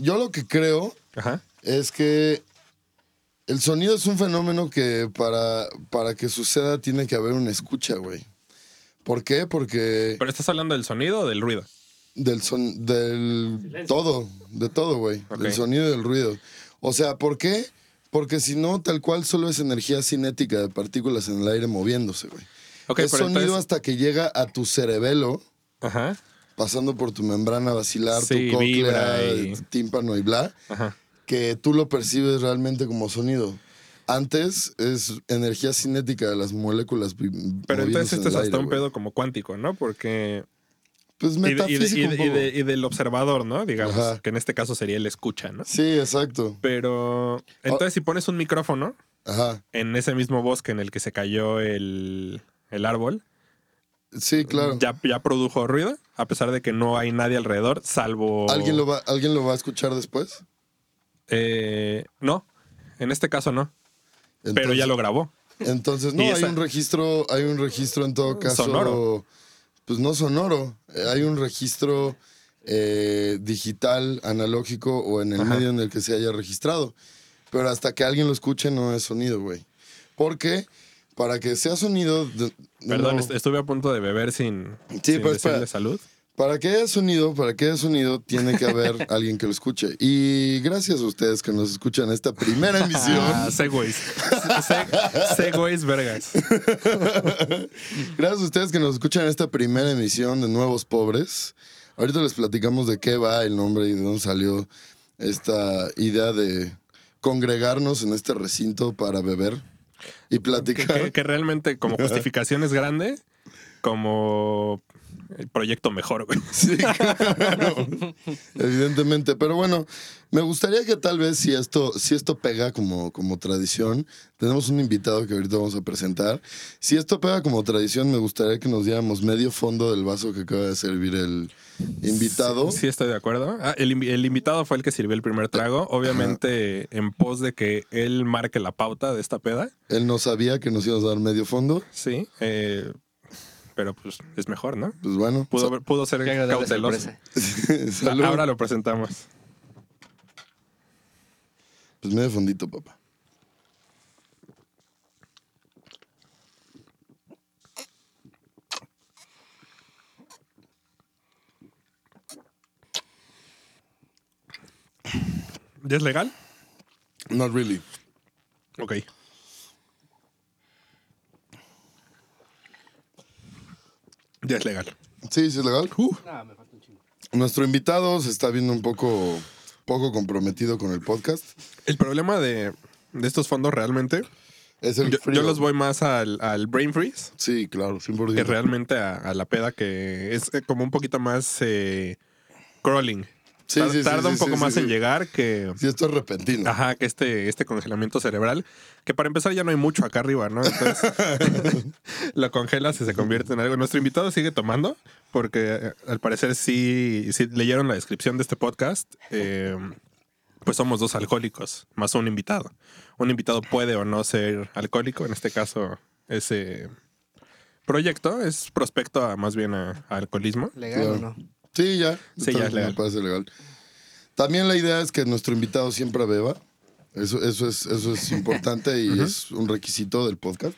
yo lo que creo Ajá. es que el sonido es un fenómeno que para, para que suceda tiene que haber una escucha, güey. ¿Por qué? Porque ¿Pero estás hablando del sonido o del ruido? del son, del todo, de todo, güey. Ok. Del sonido y del ruido. O sea, ¿por qué? Porque si no, tal cual solo es energía cinética de partículas en el aire moviéndose, güey. Ok, es pero sonido entonces- hasta que llega a tu cerebelo, Ajá. Pasando por tu membrana vacilar, Sí, tu cóclea, y- tu tímpano y bla, Ajá. que tú lo percibes realmente como sonido. Antes es energía cinética de las moléculas. Pero entonces en esto es el hasta aire, un pedo como cuántico, ¿no? Porque... Pues Y, de- y de- metafísico y un de- del observador, ¿no? Digamos, Ajá. que en este caso sería el escucha, ¿no? Sí, exacto. Pero entonces si pones un micrófono Ajá. en ese mismo bosque en el que se cayó el, el árbol, Sí, claro. ya, ya produjo ruido, a pesar de que no hay nadie alrededor, salvo... ¿Alguien, lo va, ¿Alguien lo va a escuchar después? Eh, no, en este caso no, pero Entonces- ya lo grabó. Entonces, no, hay un registro, hay un registro en todo caso. Sonoro. Pues no sonoro. eh, Hay un registro eh, digital, analógico o en el Ajá. medio en el que se haya registrado. Pero hasta que alguien lo escuche no es sonido, güey. Porque para que sea sonido. Perdón, no- est- estuve a punto de beber sin, Sí, sin decirle espera. salud. Para que haya sonido, para que haya sonido, tiene que haber alguien que lo escuche. Y gracias a ustedes que nos escuchan esta primera emisión. Ah, Segways. Se- Segways vergas. Gracias a ustedes que nos escuchan esta primera emisión de Nuevos Pobres. Ahorita les platicamos de qué va el nombre y de dónde salió esta idea de congregarnos en este recinto para beber y Que, platicar. que- que realmente como justificación es grande, como el proyecto mejor, güey. Sí, claro. Evidentemente. Pero bueno, me gustaría que tal vez si esto, si esto pega como, como tradición, tenemos un invitado que ahorita vamos a presentar. Si esto pega como tradición, me gustaría que nos diéramos medio fondo del vaso que acaba de servir el invitado. Sí, estoy de acuerdo. Ah, el invitado fue el que sirvió el primer trago, obviamente en pos de que él marque la pauta de esta peda. Él no sabía que nos íbamos a dar medio fondo. Sí, eh, pero pues es mejor, ¿no? Pues bueno, Pudo, haber- pudo ser cauteloso. Ahora lo presentamos. Pues medio fondito, papá. ¿Ya es legal? Not really. Ok. Ya es legal. Sí, sí es legal. No, me falta un chingo. Nuestro invitado se está viendo un poco, poco comprometido con el podcast. El problema de, de estos fondos realmente, Es el yo, frío. yo los voy más al, al brain freeze Sí, claro, 100%. que realmente a, a la peda, que es eh, como un poquito más eh, crawling. Sí, Tar- sí, sí, Tarda sí, un poco sí, más sí, en sí. llegar que... Sí, esto es repentino. Ajá, que este, este congelamiento cerebral, que para empezar ya no hay mucho acá arriba, ¿no? Entonces lo congelas y se convierte en algo. Nuestro invitado sigue tomando, porque eh, al parecer sí, sí leyeron la descripción de este podcast. eh, pues somos dos alcohólicos, más un invitado. Un invitado puede o no ser alcohólico, en este caso ese proyecto es prospecto a más bien a, a alcoholismo. ¿Legal o no? Sí, ya. Sí, ya es legal. Me parece legal. También la idea es que nuestro invitado siempre beba. Eso, eso, es, eso es importante y es un requisito del podcast.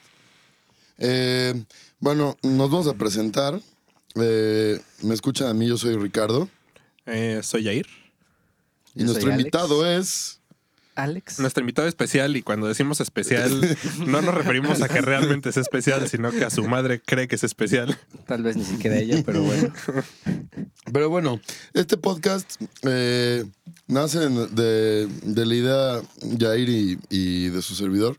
Eh, bueno, nos vamos a presentar. Eh, me escuchan a mí, yo soy Ricardo. Eh, soy Jair. Y Yo nuestro Alex. invitado es. Alex. Nuestro invitado especial, y cuando decimos especial, no nos referimos a que realmente es especial, sino que a su madre cree que es especial. Tal vez ni siquiera ella, pero bueno. Pero bueno, este podcast eh, nace de, de la idea Jair y, y de su servidor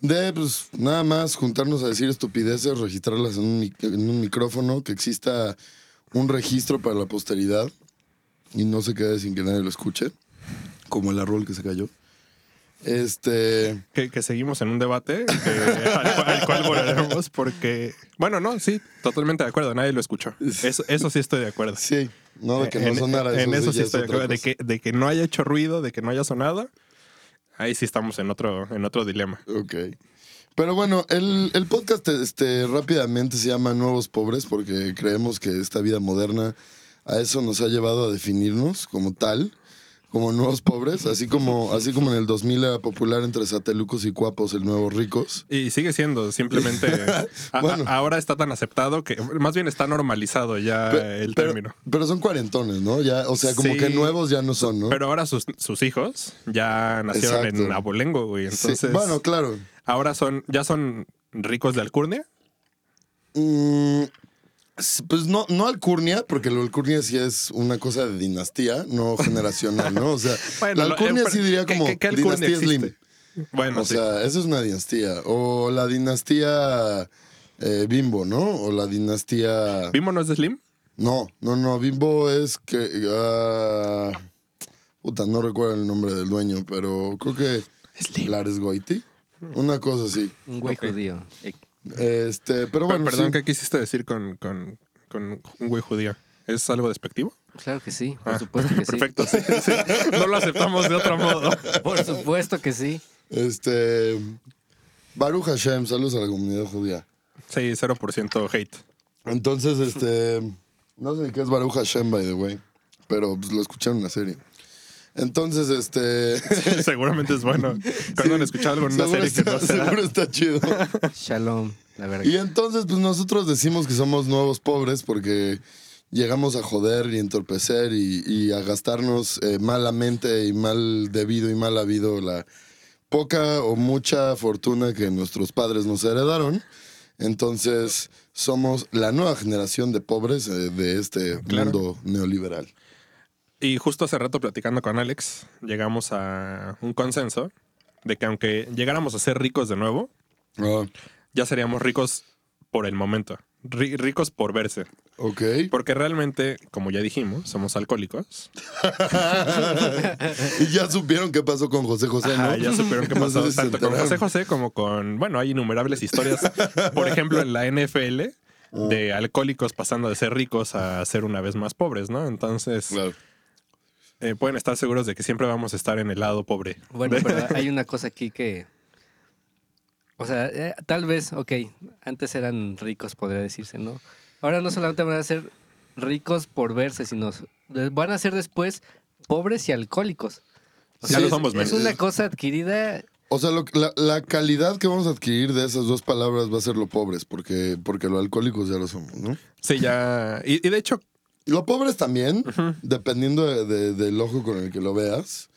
de pues nada más juntarnos a decir estupideces, registrarlas en un, mic- en un micrófono, que exista un registro para la posteridad y no se quede sin que nadie lo escuche, como el árbol que se cayó. Este, Que, que seguimos en un debate que- al, cual, al cual volveremos porque, bueno, no, sí, totalmente de acuerdo, nadie lo escuchó. Eso, eso sí estoy de acuerdo. sí, no de que no en, sonara en eso sí es estoy de acuerdo. De que, de que no haya hecho ruido, de que no haya sonado, ahí sí estamos en otro, en otro dilema. Ok. Pero bueno, el, el podcast este, rápidamente se llama Nuevos Pobres porque creemos que esta vida moderna a eso nos ha llevado a definirnos como tal. Como nuevos pobres, así como, así como en el 2000 era popular entre satelucos y cuapos el nuevo ricos. Y sigue siendo, simplemente a- a- Bueno. ahora está tan aceptado que más bien está normalizado ya el término. pero son cuarentones, ¿no? Ya, o sea, como Sí. que nuevos ya no son, ¿no? Pero ahora sus, sus hijos ya nacieron Exacto. en Abolengo, güey. Sí, Entonces, Bueno, claro. ahora son, ya son ricos de alcurnia. Mm, pues no, no alcurnia, porque la alcurnia sí es una cosa de dinastía, no generacional, ¿no? O sea, Bueno, la lo- alcurnia eh, sí diría ¿qué- como qué- qué dinastía Slim. existe? Bueno, O sí. sea, eso es una dinastía. O la dinastía eh, Bimbo, ¿no? O la dinastía... ¿Bimbo no es de Slim? No, no, no. Bimbo es que... ah, puta, no recuerdo el nombre del dueño, pero creo que... Slim. Lares Goiti. Una cosa así. Un güey Ok. judío. Este, pero bueno, Perdón, sí. ¿qué quisiste decir con, con, con un güey judío? ¿Es algo despectivo? Claro que sí, por Ah, supuesto que Perfecto, sí, sí. No lo aceptamos de otro modo. Por supuesto que sí. Este. Baruch Hashem, saludos a la comunidad judía. Sí, 0% hate. Entonces, este. No sé ni qué es Baruch Hashem, by the way. Pero pues, lo escuché en una serie. Entonces, este. Seguramente es bueno. Cuando han escuchado algo en una seguro, serie que está, no será. seguro está chido. Shalom, la verdad. Y entonces, pues nosotros decimos que somos nuevos pobres porque llegamos a joder y entorpecer y, y a gastarnos eh, malamente y mal debido y mal habido la poca o mucha fortuna que nuestros padres nos heredaron. Entonces, somos la nueva generación de pobres eh, de este Claro. mundo neoliberal. Y justo hace rato platicando con Alex, llegamos a un consenso de que aunque llegáramos a ser ricos de nuevo, Ah, ya seríamos ricos por el momento. Ri- ricos por verse. ok. Porque realmente, como ya dijimos, somos alcohólicos. y ya supieron qué pasó con José José, ¿no? Ajá, ya supieron qué No pasó sé si se tanto con. José José como con, bueno, hay innumerables historias. Por ejemplo, en la NFL, de alcohólicos pasando de ser ricos a ser una vez más pobres, ¿no? Entonces, Claro. Eh, pueden estar seguros de que siempre vamos a estar en el lado pobre. Bueno, pero hay una cosa aquí que. O sea, eh, tal vez, ok, antes eran ricos, podría decirse, ¿no? Ahora no solamente van a ser ricos por verse, sino van a ser después pobres y alcohólicos. O Ya lo es- somos, Es men. una cosa adquirida. O sea, lo- la, la calidad que vamos a adquirir de esas dos palabras va a ser lo pobres, porque, porque lo alcohólicos ya lo somos, ¿no? Sí, ya. Y, y de hecho, Lo pobres también, dependiendo de- de- del ojo con el que lo veas.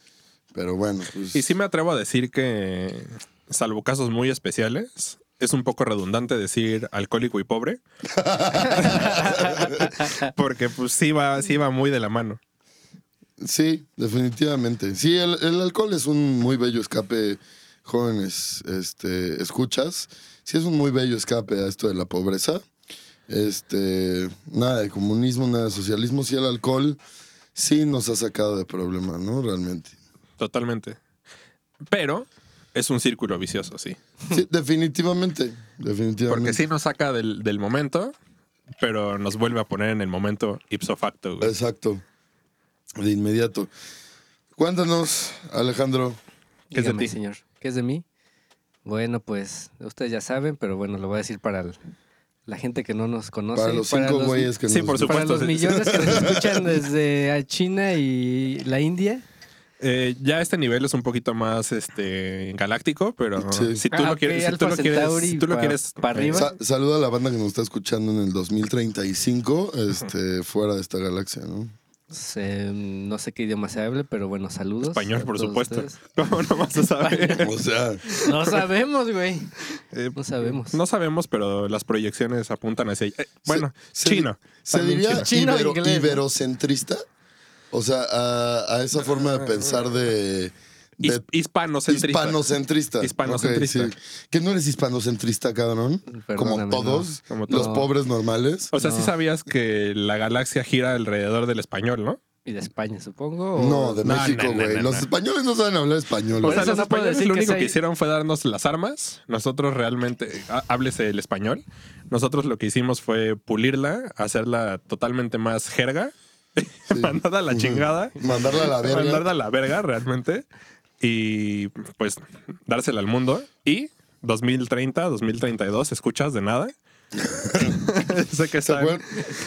Pero bueno, pues. y sí me atrevo a decir que, salvo casos muy especiales, es un poco redundante decir alcohólico y pobre. Porque pues sí va, sí va muy de la mano. Sí, definitivamente. Sí, el, el alcohol es un muy bello escape, jóvenes, este, escuchas. Sí, es un muy bello escape a esto de la pobreza. Este, nada de comunismo, nada de socialismo. Sí, el alcohol sí nos ha sacado de problemas, ¿no? Realmente. Totalmente. Pero es un círculo vicioso, sí. Sí, definitivamente. Definitivamente. Porque sí nos saca del, del momento, pero nos vuelve a poner en el momento ipso facto. güey. Exacto. De inmediato. Cuéntanos, Alejandro. ¿Qué es de ti? señor. ¿Qué es de mí? Bueno, pues ustedes ya saben, pero bueno, lo voy a decir para el- la gente que no nos conoce. para los cinco los- güeyes que Sí, nos por Para supuesto. los sí. millones que nos escuchan desde China y la India. Eh, ya este nivel es un poquito más este galáctico, pero Sí. si tú Ah, quieres, si tú Alpha lo quieres, si tú lo quieres pa' arriba. Sa- saluda a la banda que nos está escuchando en el 2035, este, fuera de esta galaxia, ¿no? Se- no sé qué idioma se hable, pero bueno, saludos. español, a por todos supuesto. ustedes. ¿Cómo no vas a saber? O sea, No sabemos, güey. Eh, No sabemos. no sabemos, pero las proyecciones apuntan hacia ahí. Eh, bueno, se- chino. ¿se También diría chino. Chino, ibero- inglés, ¿no? iberocentrista? O sea, a, a esa forma de pensar de... His- hispanocentrista. Hispanocentrista. Hispanocentrista. Sí. ¿Que no eres hispanocentrista, cabrón? Como todos Como los todos. pobres normales. O sea, sí No. sabías que la galaxia gira alrededor del español, ¿no? ¿Y de España, supongo? o- No, de México, no, no, güey. no, Los no. españoles no saben hablar español. O sea, los españoles decir lo único que hicieron fue darnos las armas. Nosotros realmente, há- háblese el español. Nosotros lo que hicimos fue pulirla, hacerla totalmente más jerga, mandarla a la chingada, Mandarla a la verga. mandarla a la verga realmente y pues dársela al mundo. Y 2030, 2032, escuchas de nada. sé que ¿Se están,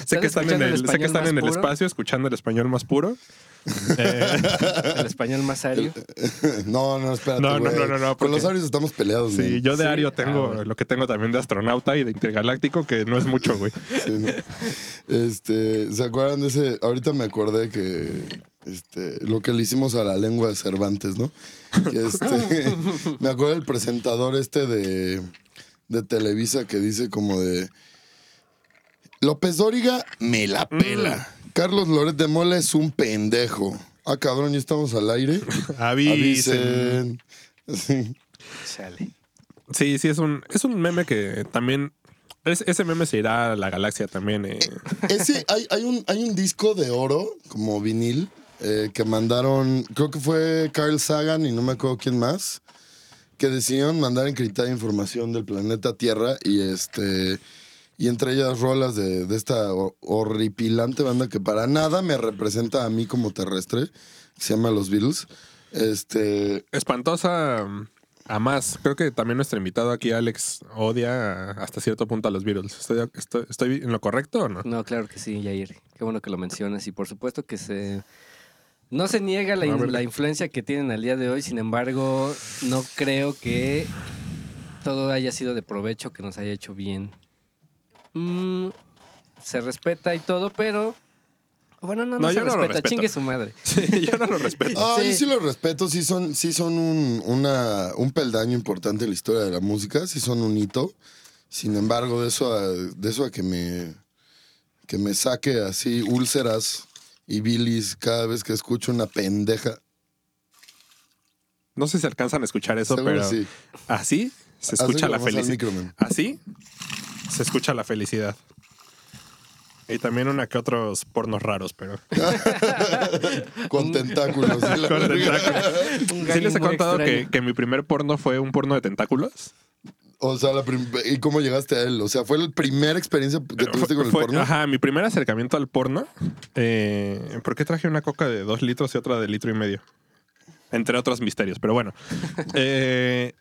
sé que están en el el, sé que están en el espacio escuchando el español más puro. Eh, El español más serio. No, no, espérate, No, no, no, no, Con los arios estamos peleados, sí, yo de Sí. Ario Ah, tengo lo que tengo también de astronauta y de intergaláctico, que no es mucho, güey. Sí, ¿no? Este, ¿se acuerdan de ese? Ahorita me acordé que este, lo que le hicimos a la lengua de Cervantes, ¿no? Este, me acuerdo del presentador este de, de Televisa que dice como de López Dóriga me la pela. Carlos Loret de Mola es un pendejo. Ah, cabrón, ya estamos al aire. Avisen. Avisen. Sí. Sí, sí, es un, es un meme que también. es- ese meme se irá a la galaxia también. eh. Ese, hay, hay, un, hay un disco de oro, como vinil, eh, que mandaron, creo que fue Carl Sagan y no me acuerdo quién más, que decidieron mandar encriptada información del planeta Tierra y este y entre ellas rolas de, de esta ho- horripilante banda que para nada me representa a mí como terrestre, que se llama Los Beatles. Este, Espantosa a más. Creo que también nuestro invitado aquí, Alex, odia hasta cierto punto a los Beatles. ¿Estoy, estoy, estoy en lo correcto o no? No, claro que sí, Yair. Qué bueno que lo mencionas. Y por supuesto que se. No se niega la, in- influencia que tienen al día de hoy, sin embargo, no creo que todo haya sido de provecho, que nos haya hecho bien. Mm, se respeta y todo, pero. Bueno, no, no, No, se yo no lo respeta, respeto. chingue su madre. Sí, yo no lo respeto. Ah, Sí. yo sí los respeto, sí son, sí son un, una, un peldaño importante en la historia de la música, sí son un hito. Sin embargo, de eso a, de eso a que me que me saque así úlceras y bilis cada vez que escucho una pendeja. No sé si alcanzan a escuchar eso, Seguro pero sí. así se escucha la felicidad. Así se escucha la felicidad. Y también una que otros pornos raros, pero. Con tentáculos. Con tentáculos. ¿Sí les he contado que, que mi primer porno fue un porno de tentáculos? O sea, la ¿y cómo llegaste a él? O sea, ¿fue la primera experiencia que tuviste con el Fue- porno? Ajá, mi primer acercamiento al porno. Eh, ¿Por qué traje una coca de dos litros y otra de litro y medio? Entre otros misterios, pero bueno. Eh,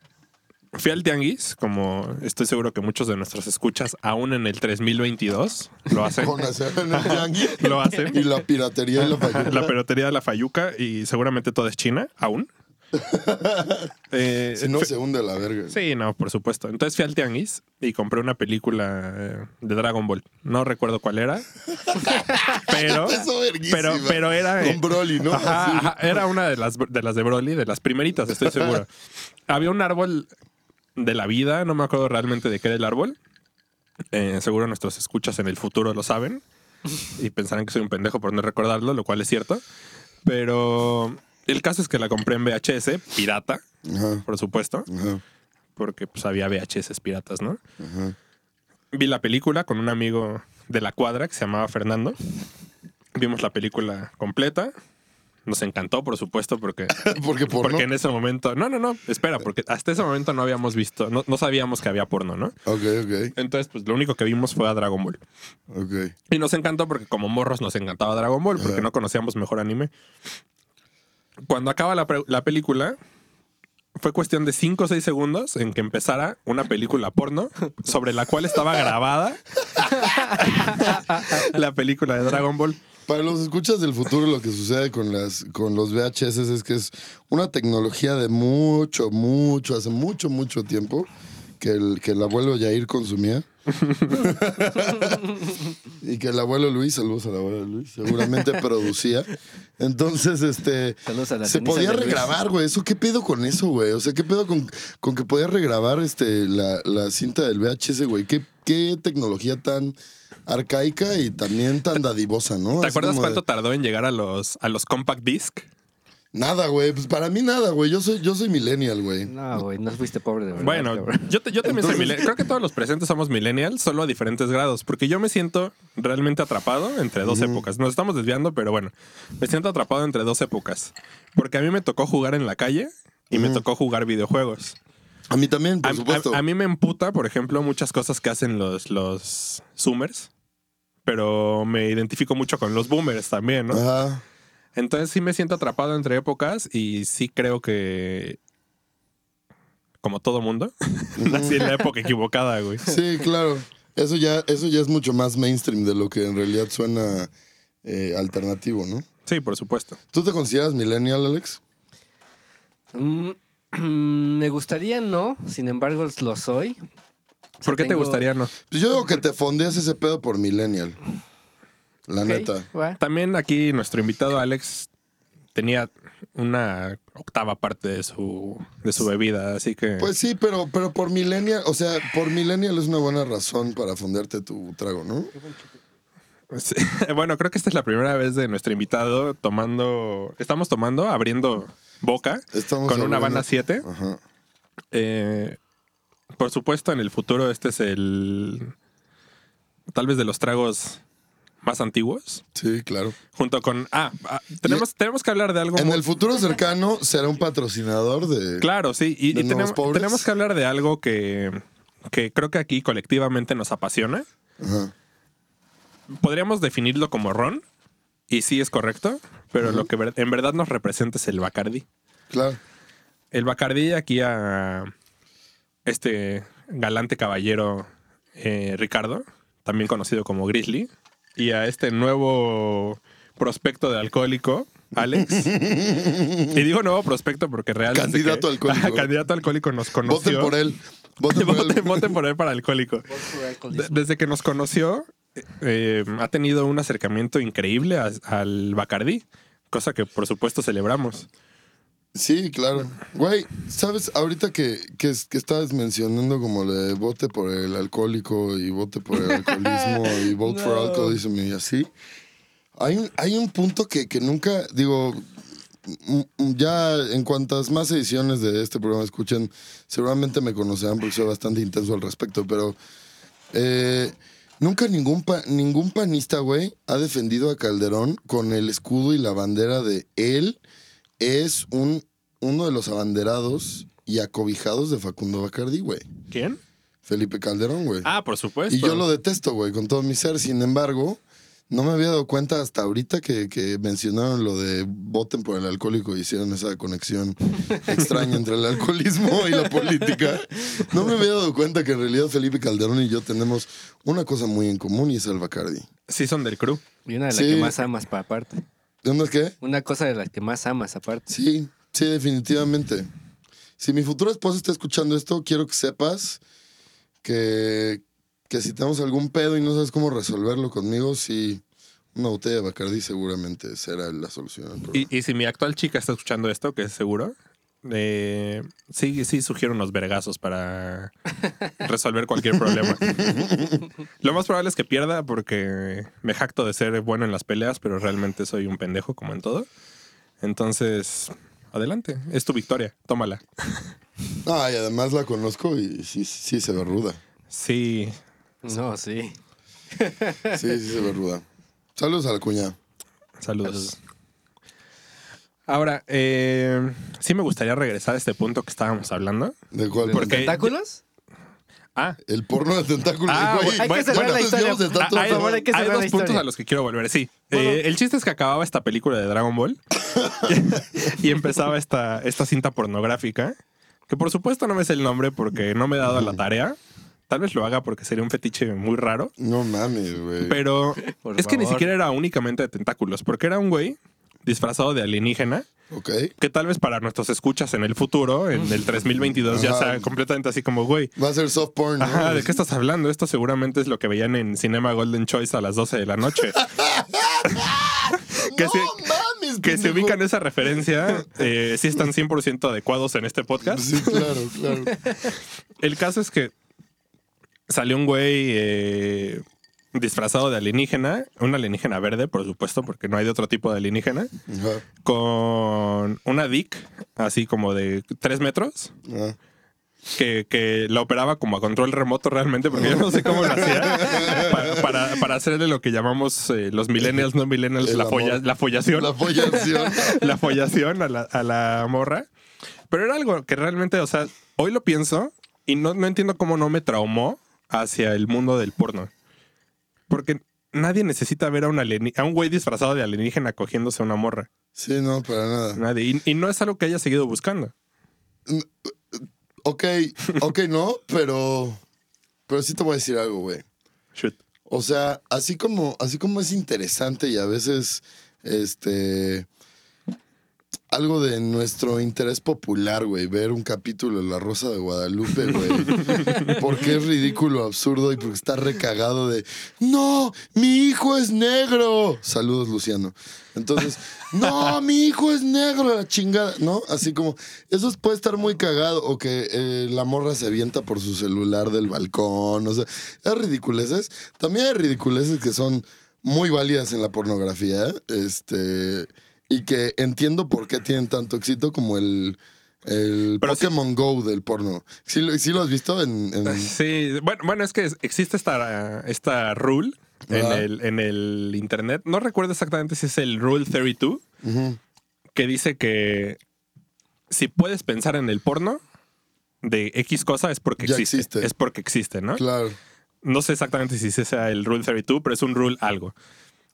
fui al tianguis, como estoy seguro que muchos de nuestros escuchas, aún en el 3022, lo hacen. Con hacer en el tianguis. Lo hacen. Y la piratería y la fayuca. La perotería de la Fayuca y seguramente toda es China, aún. Eh, Si no se hunde la verga. Sí, no, por supuesto. Entonces fui al tianguis y compré una película eh, de Dragon Ball. No recuerdo cuál era, pero pero pero era Con Broly, ¿no? Ajá, Así. ajá, era una de las de las de Broly, de las primeritas, estoy seguro. Había un árbol de la vida, no me acuerdo realmente de qué era el árbol. Eh, seguro nuestros escuchas en el futuro lo saben y pensarán que soy un pendejo por no recordarlo, lo cual es cierto. Pero el caso es que la compré en VHS, pirata, Ajá, por supuesto, ajá, porque pues había VHS piratas, ¿no? ajá. Vi la película con un amigo de la cuadra que se llamaba Fernando. Vimos la película completa. Nos encantó, por supuesto, porque, Porque porno. porque en ese momento. No, no, no. Espera, porque hasta ese momento no habíamos visto, no, no sabíamos que había porno, ¿no? Ok, ok, Entonces, pues lo único que vimos fue a Dragon Ball. ok. Y nos encantó porque, como morros, nos encantaba Dragon Ball, porque no conocíamos mejor anime. Cuando acaba la, la película, fue cuestión de 5 o 6 segundos en que empezara una película porno sobre la cual estaba grabada la película de Dragon Ball. Para los escuchas del futuro, lo que sucede con, las, con los VHS es que es una tecnología de mucho, mucho, hace mucho, mucho tiempo que el, que el abuelo Yair consumía. y que el abuelo Luis, saludos al abuelo Luis, seguramente producía. Entonces, este. Saludos a las Se podía regrabar, güey. ¿Eso qué pedo con eso, güey? O sea, ¿qué pedo con, con que podías regrabar este, la, la cinta del VHS, güey? ¿Qué, qué tecnología tan arcaica y también tan dadivosa, ¿no? ¿Te Así acuerdas de- cuánto tardó en llegar a los, a los compact disc? Nada, güey. Pues para mí nada, güey. Yo soy, yo soy millennial, güey. No, güey, no fuiste pobre de verdad. Bueno, cabrón. yo, te- yo también soy millennial. Creo que todos los presentes somos millennials, solo a diferentes grados, porque yo me siento realmente atrapado entre dos épocas. Nos estamos desviando, pero bueno, me siento atrapado entre dos épocas. Porque a mí me tocó jugar en la calle y me tocó jugar videojuegos. A mí también, por A, supuesto. a- a mí me emputa, por ejemplo, muchas cosas que hacen los, los Zoomers, pero me identifico mucho con los Boomers también, ¿no? Ajá. Entonces sí me siento atrapado entre épocas y sí creo que, como todo mundo, nací en la época equivocada, güey. Sí, claro. Eso ya, eso ya es mucho más mainstream de lo que en realidad suena eh, alternativo, ¿no? Sí, por supuesto. ¿Tú te consideras millennial, Alex? Mm, me gustaría no, sin embargo lo soy. O sea, ¿Por qué te gustaría no? Pues yo digo que te fondeas ese pedo por millennial. La neta. También aquí nuestro invitado Alex tenía una octava parte de su, de su bebida, así que... Pues sí, pero, pero por millennial, o sea, por millennial es una buena razón para fondearte tu trago, ¿no? Sí. Bueno, creo que esta es la primera vez de nuestro invitado tomando... Estamos tomando, abriendo boca Estamos con una Habana 7. Ajá. Eh, por supuesto, en el futuro este es el... Tal vez de los tragos más antiguos. Sí, claro. Junto con... Ah, ah, tenemos, tenemos que hablar de algo... En muy- el futuro cercano será un patrocinador de. Claro, sí. Y, tenemos, tenemos que hablar de algo que, que creo que aquí colectivamente nos apasiona. Ajá. Podríamos definirlo como ron, y sí es correcto, pero lo que en verdad nos representa es el Bacardi. Claro. El Bacardi aquí a este galante caballero eh, Ricardo, también conocido como Grizzly, y a este nuevo prospecto de alcohólico, Alex. y digo nuevo prospecto porque realmente... Candidato alcohólico. candidato alcohólico nos conoció. Voten por él. Voten por él. voten, voten por él para alcohólico. De- desde que nos conoció, eh, ha tenido un acercamiento increíble a- al Bacardí, cosa que por supuesto celebramos. Sí, claro. Güey, ¿sabes? Ahorita que, que, es- que estabas mencionando como de vote por el alcohólico y vote por el alcoholismo y vote for No. alcoholism y así. Hay un, hay un punto que, que nunca, digo, ya en cuantas más ediciones de este programa escuchen, seguramente me conocerán porque soy bastante intenso al respecto, pero eh, nunca ningún, pa- ningún panista, güey, ha defendido a Calderón con el escudo y la bandera de él es un, uno de los abanderados y acobijados de Facundo Bacardi, güey. ¿Quién? Felipe Calderón, güey. Ah, por supuesto. y yo lo detesto, güey, con todo mi ser. Sin embargo, no me había dado cuenta hasta ahorita que, que mencionaron lo de voten por el alcohólico y hicieron esa conexión extraña entre el alcoholismo y la política. No me había dado cuenta que en realidad Felipe Calderón y yo tenemos una cosa muy en común y es el Bacardi. Sí son del crew. Y una de las Sí. que más amas, pa- aparte. ¿Dónde es qué? Una cosa de las que más amas, aparte. Sí, sí, definitivamente. Si mi futura esposa está escuchando esto, quiero que sepas que, que si tenemos algún pedo y no sabes cómo resolverlo conmigo, sí, una botella de Bacardi seguramente será la solución. al problema. Y, y si mi actual chica está escuchando esto, que es seguro, eh, sí, sí sugiero unos vergazos para resolver cualquier problema. Lo más probable es que pierda porque me jacto de ser bueno en las peleas, pero realmente soy un pendejo como en todo. Entonces, adelante, es tu victoria, tómala. Ah, y además la conozco y sí, sí se ve ruda. Sí, No, sí. Sí, sí se ve ruda. Saludos a la cuña. saludos. Ahora, eh, sí me gustaría regresar a este punto que estábamos hablando. ¿De cuál? ¿Por qué? ¿Tentáculos? Ah, El porno de tentáculos. Ah, güey. hay que cerrar la ¿cuántos historia. llevamos de tanto Ah, hay, por favor, pedo? hay que hay cerrar dos la puntos historia. a los que quiero volver. Sí. Bueno. Eh, el chiste es que acababa esta película de Dragon Ball y empezaba esta, esta cinta pornográfica, que por supuesto no me sé el nombre porque no me he dado la tarea. Tal vez lo haga porque sería un fetiche muy raro. No mames, güey. Pero Por es que ni favor. siquiera era únicamente de tentáculos, porque era un güey disfrazado de alienígena, Ok. que tal vez para nuestros escuchas en el futuro, en el 3022, ya sea completamente así como, güey, Va a ser soft porn, ¿no? Ajá, ¿de qué estás hablando? Esto seguramente es lo que veían en Cinema Golden Choice a las 12 de la noche. que no se- mames, que se ubican esa referencia, eh, sí están 100% adecuados en este podcast. Sí, claro, claro. El caso es que salió un güey eh, disfrazado de alienígena, un alienígena verde, por supuesto, porque no hay de otro tipo de alienígena, Ajá. con una dick, así como de 3 metros. Que, que la operaba como a control remoto realmente, porque yo no sé cómo lo hacía, para, para, para hacerle lo que llamamos eh, los millennials, no millennials, la, folla- la follación, La la, follación. follación a la, a la morra. Pero era algo que realmente, o sea, hoy lo pienso y no, no entiendo cómo no me traumó hacia el mundo del porno. Porque nadie necesita ver a un, a un güey disfrazado de alienígena cogiéndose a una morra. Sí, no, para nada. Nadie. Y, y no es algo que haya seguido buscando. Ok, ok, no, pero. Pero sí te voy a decir algo, güey. Shoot. O sea, así como, así como es interesante y a veces, este, algo de nuestro interés popular, güey, ver un capítulo de La Rosa de Guadalupe, güey, porque es ridículo, absurdo y porque está recagado de, no, mi hijo es negro. Saludos, Luciano. Entonces, no, mi hijo es negro, la chingada, ¿no? Así como, eso puede estar muy cagado, o que eh, la morra se avienta por su celular del balcón, o sea, es ridiculeces. También hay ridiculeces que son muy válidas en la pornografía, este, y que entiendo por qué tienen tanto éxito como el, el Pero sí- Pokémon Go del porno. ¿Sí, lo- sí lo has visto en...? en- Sí, bueno, bueno, es que existe esta, esta rule en el, en el internet. No recuerdo exactamente si es el Rule 32, Ujú. que dice que si puedes pensar en el porno de X cosa es porque existe. existe. Es porque existe, ¿no? Claro. No sé exactamente si ese sea el Rule 32, pero es un rule algo.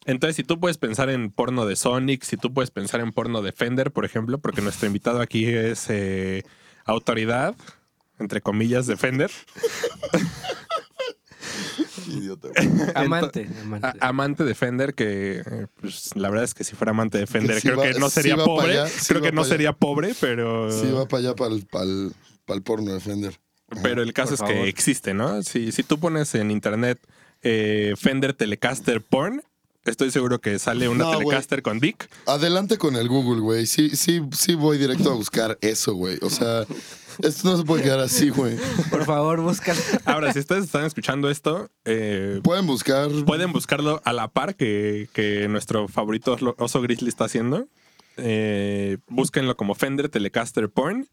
Entonces, si tú puedes pensar en porno de Sonic, si tú puedes pensar en porno de Fender, por ejemplo, porque nuestro invitado aquí es eh, autoridad, entre comillas, de Fender. Idiota. Amante, A- amante. amante de Fender, que eh, pues, la verdad es que si fuera amante de Fender, Que creo va- que no sería pobre. allá, creo que no allá. sería pobre, pero. Sí, va para allá, para el, porno de Fender. Pero el caso Por es favor. que existe, ¿no? Si, si tú pones en internet eh, Fender Telecaster Porn, estoy seguro que sale una No. Telecaster con Dick. Adelante con el Google, güey. Sí, sí, sí voy directo a buscar eso, güey. O sea, esto no se puede quedar así, güey. Por favor, búscala. Ahora, si ustedes están escuchando esto, eh, Pueden buscar. pueden buscarlo a la par que, que nuestro favorito oso grizzly está haciendo. Eh, búsquenlo como Fender Telecaster Porn.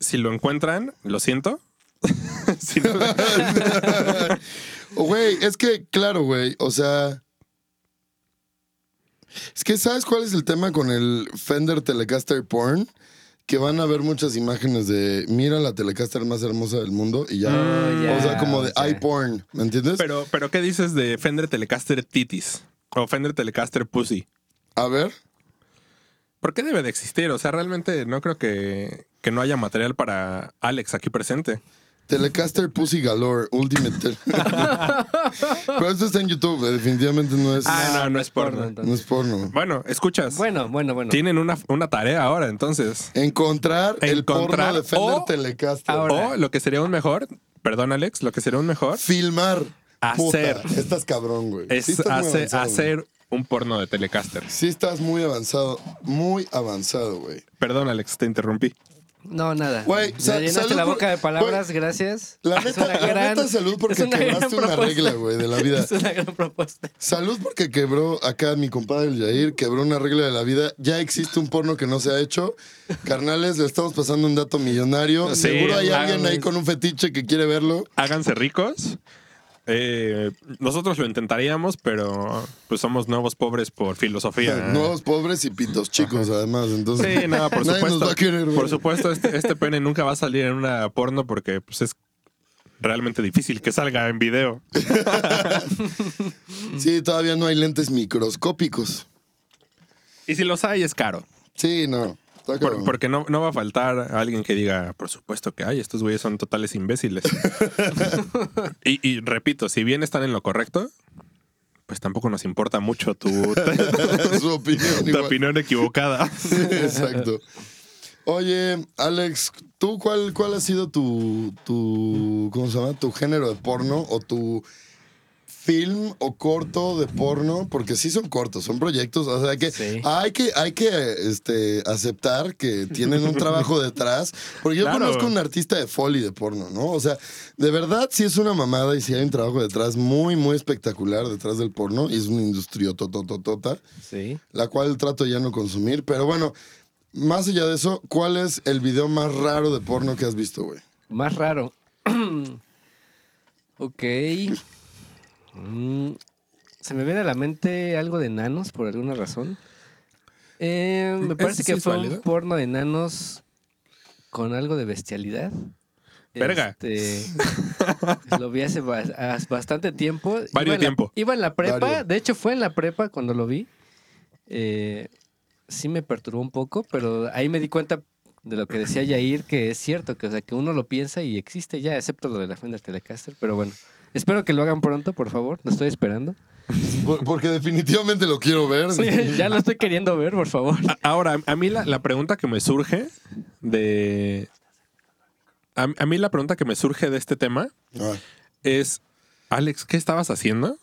Si lo encuentran, lo siento. Si no- Güey, es que, claro, güey. O sea. Es que, ¿sabes cuál es el tema con el Fender Telecaster Porn? Que van a ver muchas imágenes de. Mira la Telecaster más hermosa del mundo y ya. Ya, o sea, como de iPorn, ¿me entiendes? pero, pero, ¿qué dices de Fender Telecaster Titis? O Fender Telecaster Pussy. A ver. ¿Por qué debe de existir? O sea, realmente no creo que, que no haya material para Alex aquí presente. Telecaster Pussy Galore Ultimate. Pero esto está en YouTube, eh, definitivamente no es, Ah, no, no es porno. no es porno. Bueno, escuchas. Bueno, bueno, bueno. Tienen una, una tarea ahora, entonces. Encontrar, el Encontrar porno de Fender o- Telecaster. Ahora. O lo que sería un mejor, perdón Alex, lo que sería un mejor Filmar. Hacer. Puta, estás cabrón, güey. es Sí estás muy hace- avanzado, güey. hacer un porno de Telecaster. Sí estás muy avanzado. Muy avanzado, güey. Perdón Alex, te interrumpí. No, nada. Güey, Me llenaste salud la por- boca de palabras, gracias. La Es neta, una la gran- neta salud porque es una quebraste una regla, güey, de la vida. Es una gran propuesta. Salud porque quebró acá mi compadre el Jair, quebró una regla de la vida. Ya existe un porno que no se ha hecho. Carnales, le estamos pasando un dato millonario. Sí, Seguro hay alguien ahí con un fetiche que quiere verlo. Háganse ricos. Eh, nosotros lo intentaríamos, pero pues somos nuevos pobres por filosofía. Nuevos pobres y pitos chicos, además. Entonces, Sí, no, por nadie supuesto. nos va a querer, güey. por supuesto, este, este pene nunca va a salir en una porno porque pues, es realmente difícil que salga en video. Sí, todavía no hay lentes microscópicos. Y si los hay, es caro. Sí, no. Por- porque no, no va a faltar alguien que diga, por supuesto que hay, estos güeyes son totales imbéciles. y, y repito, si bien están en lo correcto, pues tampoco nos importa mucho tu, Su opinión. tu opinión equivocada. Sí, exacto. Oye, Alex, ¿tú cuál, cuál ha sido tu, tu, ¿cómo se llama? Tu género de porno o tu film o corto de porno? Porque sí son cortos, son proyectos. O sea, que Sí. hay que, hay que este, aceptar que tienen un trabajo detrás. Porque yo Claro. conozco un artista de foley de porno, ¿no? O sea, de verdad sí es una mamada y sí hay un trabajo detrás muy, muy espectacular detrás del porno. Y es una industria totototota Sí. la cual trato ya no consumir. Pero bueno, más allá de eso, ¿cuál es el video más raro de porno que has visto, güey? Más raro. ok. Mm, se me viene a la mente algo de nanos por alguna razón. Eh, me ¿Ese parece que fue válido? un porno de nanos con algo de bestialidad. Verga. Este, lo vi hace ba- hace bastante tiempo. Vario Iba en la- tiempo. iba en la prepa, Vario. de hecho fue en la prepa cuando lo vi. Eh, sí me perturbó un poco, pero ahí me di cuenta de lo que decía Yair, que es cierto, que, o sea, que uno lo piensa y existe ya, excepto lo de la Fender Telecaster, pero bueno, Espero que lo hagan pronto, por favor. Lo estoy esperando. Por- Porque definitivamente lo quiero ver. ya lo estoy queriendo ver, por favor. A- Ahora, a mí la, la pregunta que me surge de. A, a mí la pregunta que me surge de este tema Ah, es: Alex, ¿qué estabas haciendo?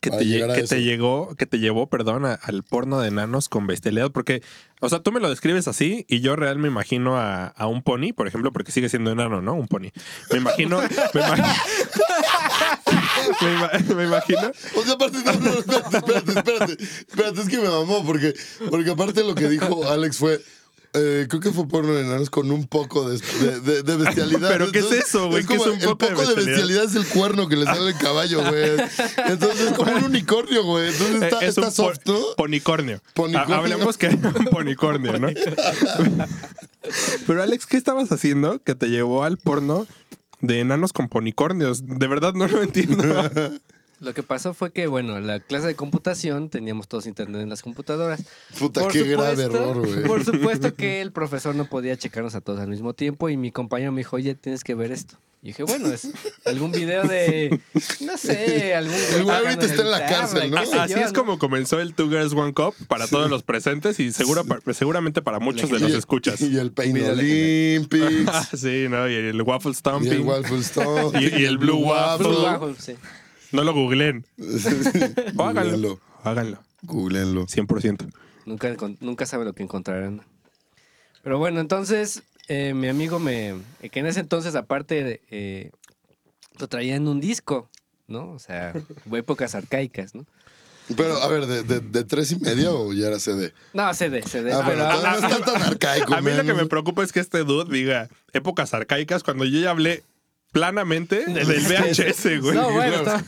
Que, te, que llegó, que te llevó, perdón, a- al porno de enanos con bestialidad. Porque, o sea, tú me lo describes así y yo real me imagino a, a un pony, por ejemplo, porque sigue siendo enano, ¿no? Un pony. Me imagino. me, ima- me ima- me imagino. O sea, aparte, no, no, espérate, espérate, espérate. Espérate, es que me mamó, porque, porque aparte lo que dijo Alex fue. Eh, creo que fue porno de enanos con un poco de, de, de- de bestialidad. ¿Pero qué es eso, güey? ¿Qué es como un poco de El poco de bestialidad? bestialidad es el cuerno que le sale al caballo, güey. Entonces es como un unicornio, güey. Entonces está, Eh, es está un soft, ponicornio. Ponicornio. Ha- Hablemos que era un ponicornio, ¿no? Pero Alex, ¿qué estabas haciendo que te llevó al porno de enanos con ponicornios? De verdad no lo entiendo. Lo que pasó fue que, bueno, en la clase de computación teníamos todos internet en las computadoras. Puta, Por qué grave supuesto- error, güey. Por supuesto que el profesor no podía checarnos a todos al mismo tiempo y mi compañero me dijo, oye, tienes que ver esto. Y dije, bueno, es algún video de, no sé, algún... El güey ahorita está en la cárcel, ¿no? Así yo, es como comenzó el Two Girls One Cup para todos los presentes y seguro, seguramente para muchos de los Y- escuchas. Y el Pain Olympics. Sí, ¿no? Y el Waffle y Stomping. el Waffle. Y- y el Blue Waffle. Blue Waffle, sí. No lo googleen. O háganlo. Googleenlo. Háganlo. Googleenlo. 100%. Nunca, nunca sabe lo que encontrarán. Pero bueno, entonces eh, mi amigo me... Que en ese entonces aparte eh, lo traía en un disco, ¿no? O sea, épocas arcaicas, ¿no? Pero, a ver, ¿de, de, de tres y media o ya era CD? No, CD, CD. Ah, pero, pero ah, no está tan arcaico, A mí lo que me preocupa es que este dude diga épocas arcaicas cuando yo ya hablé planamente del VHS, güey. no, bueno, está-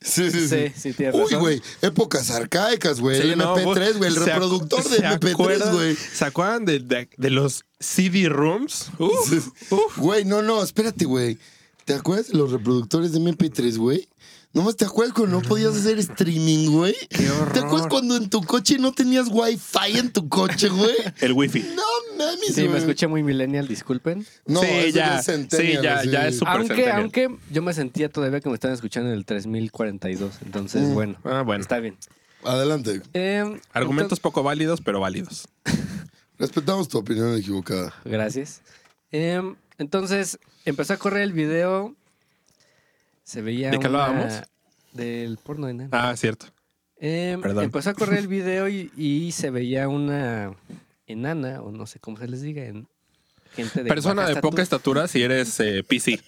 Sí, sí, sí. sí, sí, tienes Uy, güey, épocas arcaicas, güey. Sí, el no, MP3, güey, el ¿se acu- reproductor de se MP3, acuerdan- güey. ¿Se acuerdan de, de- de los CD rooms? Uf, uf. Güey, no, no, espérate, güey. ¿Te acuerdas de los reproductores de MP3, güey? Nomás te acuerdas cuando no podías hacer streaming, güey. horror. ¿Te acuerdas cuando en tu coche no tenías wifi en tu coche, güey? El wifi. No mames, Sí, me güey. escuché muy millennial, disculpen. No, sí, eso ya, es centennial, sí, ya, ya es super Aunque, centennial. aunque yo me sentía todavía que me estaban escuchando en el 3042. Entonces, Mm. bueno, Ah, bueno. está bien. Adelante. Eh, Argumentos poco válidos, pero válidos. Respetamos tu opinión equivocada. Gracias. Em, entonces, empezó a correr el video. Se veía. ¿De qué hablábamos? Del porno de nana. Ah, cierto. Perdón. Empezó a correr el video y, y se veía una enana, o no sé cómo se les diga, en gente de. Persona de poca estatura. si eres eh, PC.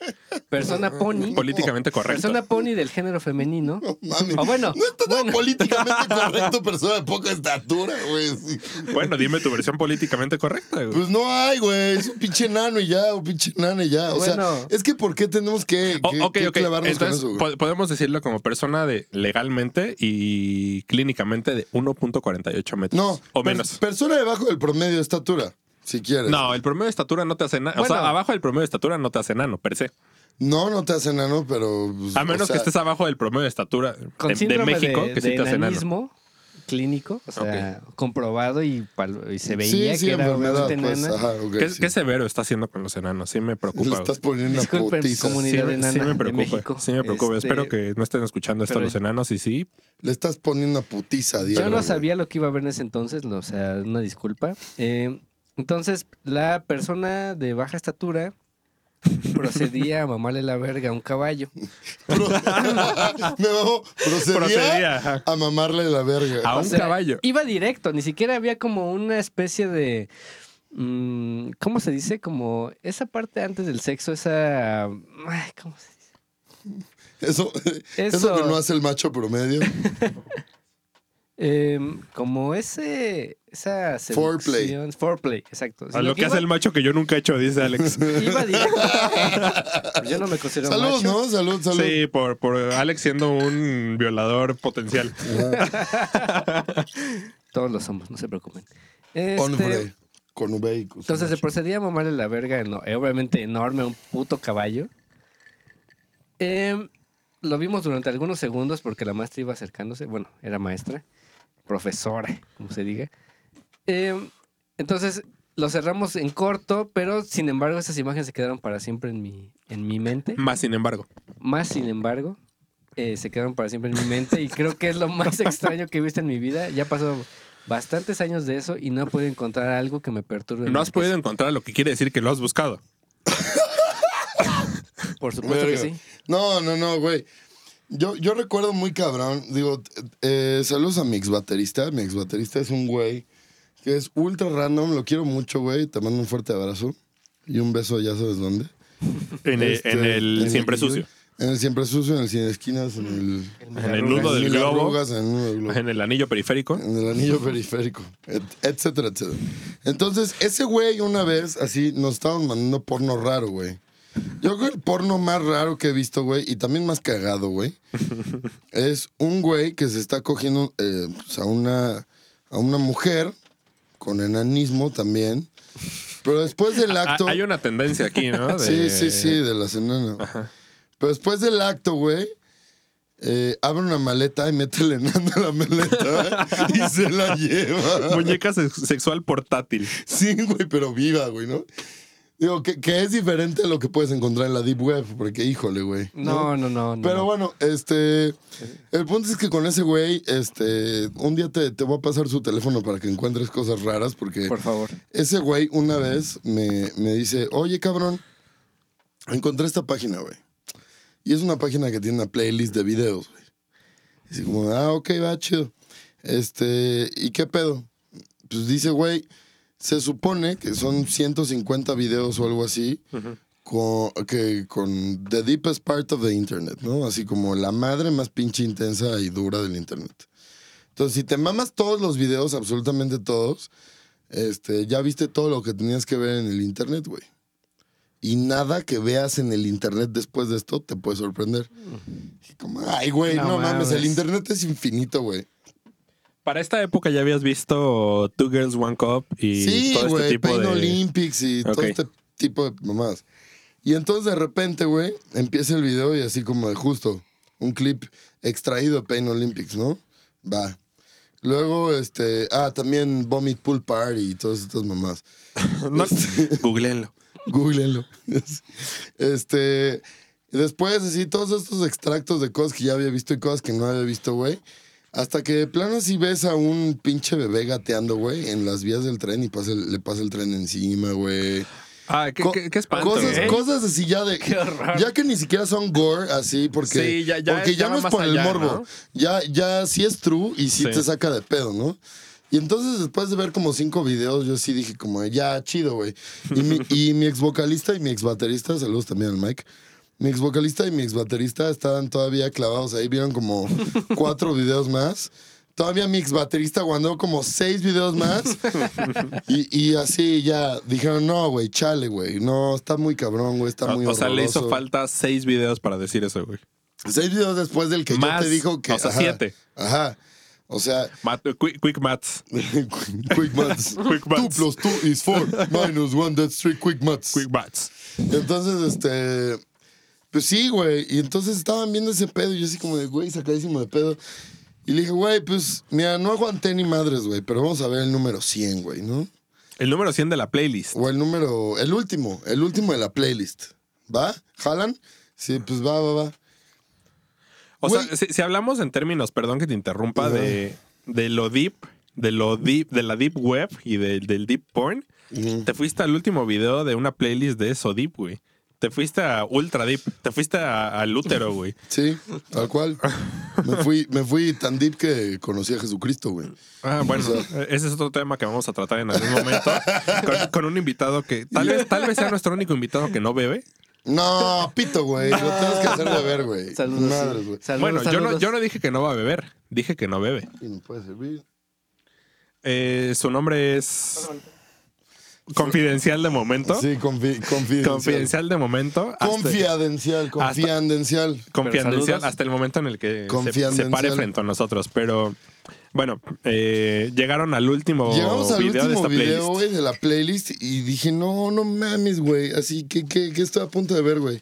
Persona pony. Políticamente correcto. Persona pony del género femenino. No mames. O bueno, No está tan bueno. políticamente correcto, persona de poca estatura, güey. sí. Bueno, dime tu versión políticamente correcta. güey. Pues no hay, güey. Es un pinche nano y ya, un pinche nano y ya. O sea, Bueno. es que ¿por qué tenemos que, que- clavarnos Entonces, con eso, güey? podemos decirlo como persona de legalmente y clínicamente de 1.48 metros. No. O per- menos. Persona debajo del promedio de estatura, si quieres. No, el promedio de estatura no te hace nada. O sea, Bueno. abajo del promedio de estatura no te hace nano, per se. No, no te hace nano, pero. pues, A menos o sea, que estés abajo del promedio de estatura Con de, México, de, que sí de te hace nano. enanismo clínico, o sea, comprobado y, y se veía sí, sí, que era pues, enana. ajá, ¿Qué, sí. qué severo está haciendo con los enanos? Sí me preocupa. Le estás poniendo una Disculpen, putiza. comunidad. Sí, enana sí me de preocupa. México. Sí me preocupa. Este, Espero que no estén escuchando esto pero- los enanos y sí. Le estás poniendo una putiza, Diego. Yo no sabía lo que iba a ver en ese entonces, no, o sea, una disculpa. Eh, entonces, la persona de baja estatura procedía a mamarle la verga a un caballo. Pro- Me. Procedía, a mamarle la verga. A O un sea, caballo. Iba directo, ni siquiera había como una especie de. mm, ¿Cómo se dice? Como esa parte antes del sexo, esa. ay, ¿Cómo se dice? Eso, eso, Eso. que no hace el macho promedio. Em, como ese. Esa Foreplay. seducción- Foreplay, exacto. A lo que hace el macho que yo nunca he hecho, dice Alex. Iba directo. Yo no me considero Salud, macho. ¿no? Salud, salud. Sí, por, por Alex siendo un violador potencial. Todos lo somos, no se preocupen. Este, Hombre. Con V Entonces se procedía a mamarle la verga, no, eh, obviamente enorme, un puto caballo. Em, lo vimos durante algunos segundos porque la maestra iba acercándose. Bueno, era maestra, profesora, como se diga. Em, entonces lo cerramos en corto, pero sin embargo esas imágenes se quedaron para siempre en mi, en mi mente. Más sin embargo. Más sin embargo, eh, se quedaron para siempre en mi mente y creo que es lo más extraño que he visto en mi vida. Ya pasó bastantes años de eso y no he podido encontrar algo que me perturbe. No has podido encontrar lo que quiere decir que lo has buscado. Por supuesto que sí. No, no, no, güey. Yo, yo recuerdo muy cabrón, digo, eh, saludos a mi ex baterista. Mi ex baterista es un güey que es ultra random, lo quiero mucho, güey. Te mando un fuerte abrazo y un beso, ya sabes dónde. En el, Este, en el en siempre el- sucio. En el siempre sucio, en el cine esquinas, en el, En el nudo del globo. en el nudo del globo. En el anillo periférico. En el anillo periférico, et- etcétera, etcétera. Entonces, ese güey una vez, así, nos estaban mandando porno raro, güey. Yo creo que el porno más raro que he visto, güey, y también más cagado, güey, es un güey que se está cogiendo eh, pues, a, una, a una mujer con enanismo también. Pero después del Ah, acto... Hay una tendencia aquí, ¿no? Sí, De- sí, sí, de las enanas. Pero después del acto, güey, eh, abre una maleta y mete el enano en la maleta y se la lleva. Muñeca sex- sexual portátil. Sí, güey, pero viva, güey, ¿no? Digo, que, que es diferente a lo que puedes encontrar en la Deep Web, porque híjole, güey. No, no, no. no. Pero bueno, este. El punto es que con ese güey, este. Un día te, te voy a pasar su teléfono para que encuentres cosas raras, porque Por favor. ese güey una vez me, me dice: Oye, cabrón, encontré esta página, güey. Y es una página que tiene una playlist de videos, güey. Y así como, ah, ok, va, chido. Este, ¿y qué pedo? Pues dice, güey, se supone que son 150 videos o algo así. Con, que, con the deepest part of the internet, ¿no? Así como la madre más pinche intensa y dura del internet. Entonces, si te mamas todos los videos, absolutamente todos, este, ya viste todo lo que tenías que ver en el internet, güey. Y nada que veas en el internet después de esto te puede sorprender. Y como, ay, güey, no, No mames, el internet es infinito, güey. Para esta época ya habías visto Two Girls One Cup y Sí, todo este güey, tipo Pain de. Olympics y todo Ok. este tipo de mamadas. Y entonces de repente, güey, empieza el video y así como de justo, un clip extraído de Pain Olympics, ¿no? Va. Luego, este, ah, también Vomit Pool Party y todas estas mamás. No, googleenlo. Googleenlo. Este, y después, así, todos estos extractos de cosas que ya había visto y cosas que no había visto, güey. Hasta que de plano así ves a un pinche bebé gateando, güey, en las vías del tren y pasa el- le pasa el tren encima, güey. Ah, qué, Co- qué- qué espanto. Cosas, ¿eh? cosas así ya de. Qué horror. Ya que ni siquiera son gore, así, porque. Sí, ya- ya- porque ya, ya no es por el allá, morbo. ¿no? Ya, ya sí es true y sí, Sí. te saca de pedo, ¿no? Y entonces, después de ver como cinco videos, yo sí dije, como, ya, chido, güey. Y mi, y mi ex vocalista y mi ex baterista, saludos también al Mike. Mi ex vocalista y mi ex baterista estaban todavía clavados ahí, vieron como cuatro videos más. Todavía mi ex baterista aguantó como seis videos más. Y, y así ya dijeron, no, güey, chale, güey. No, está muy cabrón, güey. Está muy O, o sea, le hizo horroroso". falta seis videos para decir eso, güey. Seis videos después del que Más, yo te dijo que. o sea, ajá, siete. Ajá. O sea, Mat- quick, quick maths. quick maths. Quick Two maths. plus two is four. Minus one, that's three. Quick maths. Quick maths. Entonces, este. Pues sí, güey. Y entonces estaban viendo ese pedo. Y yo así como de, güey, sacadísimo de pedo. Y le dije, güey, pues, mira, no aguanté ni madres, güey. Pero vamos a ver el número 100, güey, ¿no? El número 100 de la playlist. O el número. El último. El último de la playlist. ¿Va? ¿Jalan? Sí, pues va, va, va. O Güey. sea, si, si hablamos en términos, perdón que te interrumpa, de, de lo deep, de lo deep, de la deep web y de- del deep porn, te fuiste al último video de una playlist de eso deep, güey. Te fuiste a ultra deep, te fuiste a- al útero, güey. Sí, tal cual. Me fui, me fui tan deep que conocí a Jesucristo, güey. Ah, bueno, O sea- ese es otro tema que vamos a tratar en algún momento con, con un invitado que tal vez, tal vez sea nuestro único invitado que no bebe. No, pito, güey. Lo tienes que hacer de ver, güey. Saludos. Madres, sí. güey. Saludos, bueno, yo no, yo no dije que no va a beber, dije que no bebe. Y me puede servir. Eh, su nombre es confidencial de momento. Sí, confi- confidencial. Confidencial de momento. hasta- Confidencial, confidencial. Confidencial saludos. hasta el momento en el que se, se pare frente a nosotros. Pero bueno, eh, llegaron al último Llegamos al video de último esta video, playlist. de la playlist y dije, no, no mames, güey. Así que, que, que estoy a punto de ver, güey.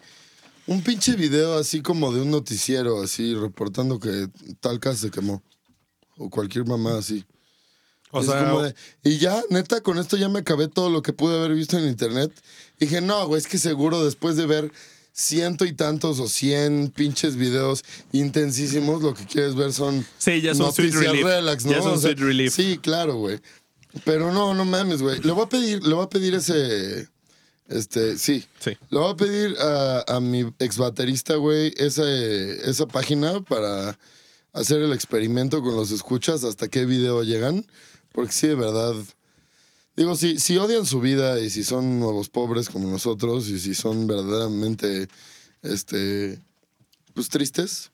Un pinche video así como de un noticiero, así reportando que tal casa se quemó. O cualquier mamá así. O sea, de, y ya, neta, con esto ya me acabé todo lo que pude haber visto en internet. Dije, no, güey, es que seguro después de ver ciento y tantos o cien pinches videos intensísimos, lo que quieres ver son Sí, ya es un sweet relief. relax, ¿no? Ya O sea, sweet relief. Sí, claro, güey. Pero no, no mames, güey. Le voy a pedir, le voy a pedir ese. Este, sí. Sí. Le voy a pedir a, a mi ex baterista, güey, ese- esa página para hacer el experimento con los escuchas hasta qué video llegan. Porque sí, de verdad. Digo, si, si odian su vida y si son nuevos pobres como nosotros y si son verdaderamente, este, pues tristes,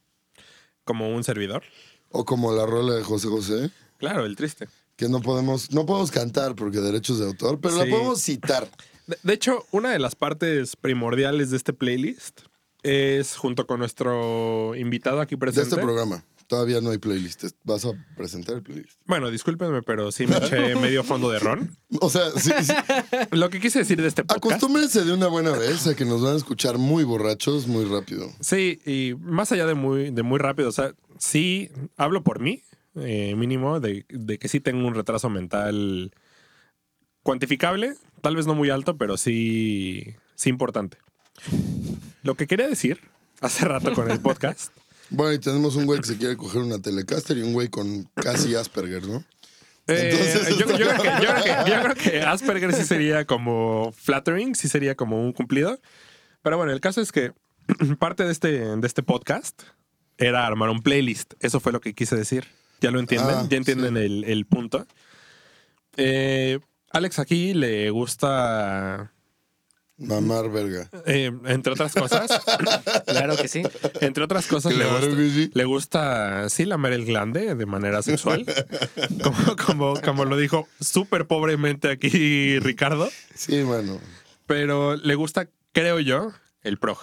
como un servidor. o como la rola de José José, Claro, el triste. que no podemos, no podemos cantar porque derechos de autor, pero la Sí. podemos citar. De, de hecho, una de las partes primordiales de este playlist es junto con nuestro invitado aquí De presente. este programa. Todavía no hay playlist. Vas a presentar el playlist. Bueno, discúlpenme, pero sí me eché medio fondo de ron. O sea, sí, sí. Lo que quise decir de este podcast. acostúmbrense de una buena vez a que nos van a escuchar muy borrachos muy rápido. Sí, y más allá de muy, de muy rápido, o sea, sí hablo por mí, eh, mínimo, de, de que sí tengo un retraso mental cuantificable, tal vez no muy alto, pero sí, sí importante. Lo que quería decir hace rato con el podcast, Bueno, y tenemos un güey que se quiere coger una Telecaster y un güey con casi Asperger, ¿no? eh, yo, yo creo que, yo creo que- yo creo que Asperger sí sería como flattering, sí sería como un cumplido. Pero bueno, el caso es que parte de este, de este podcast era armar un playlist. Eso fue lo que quise decir. ¿Ya lo entienden? Ah, ¿Ya entienden el, el punto? Eh, Alex aquí le gusta, Mamar verga. eh, entre otras cosas, Claro que sí. entre otras cosas, le Claro gusta, que sí. le gusta, sí, lamer el glande de manera sexual. como, como, como lo dijo súper pobremente aquí Ricardo. Sí, bueno. Pero le gusta, creo yo, el prog.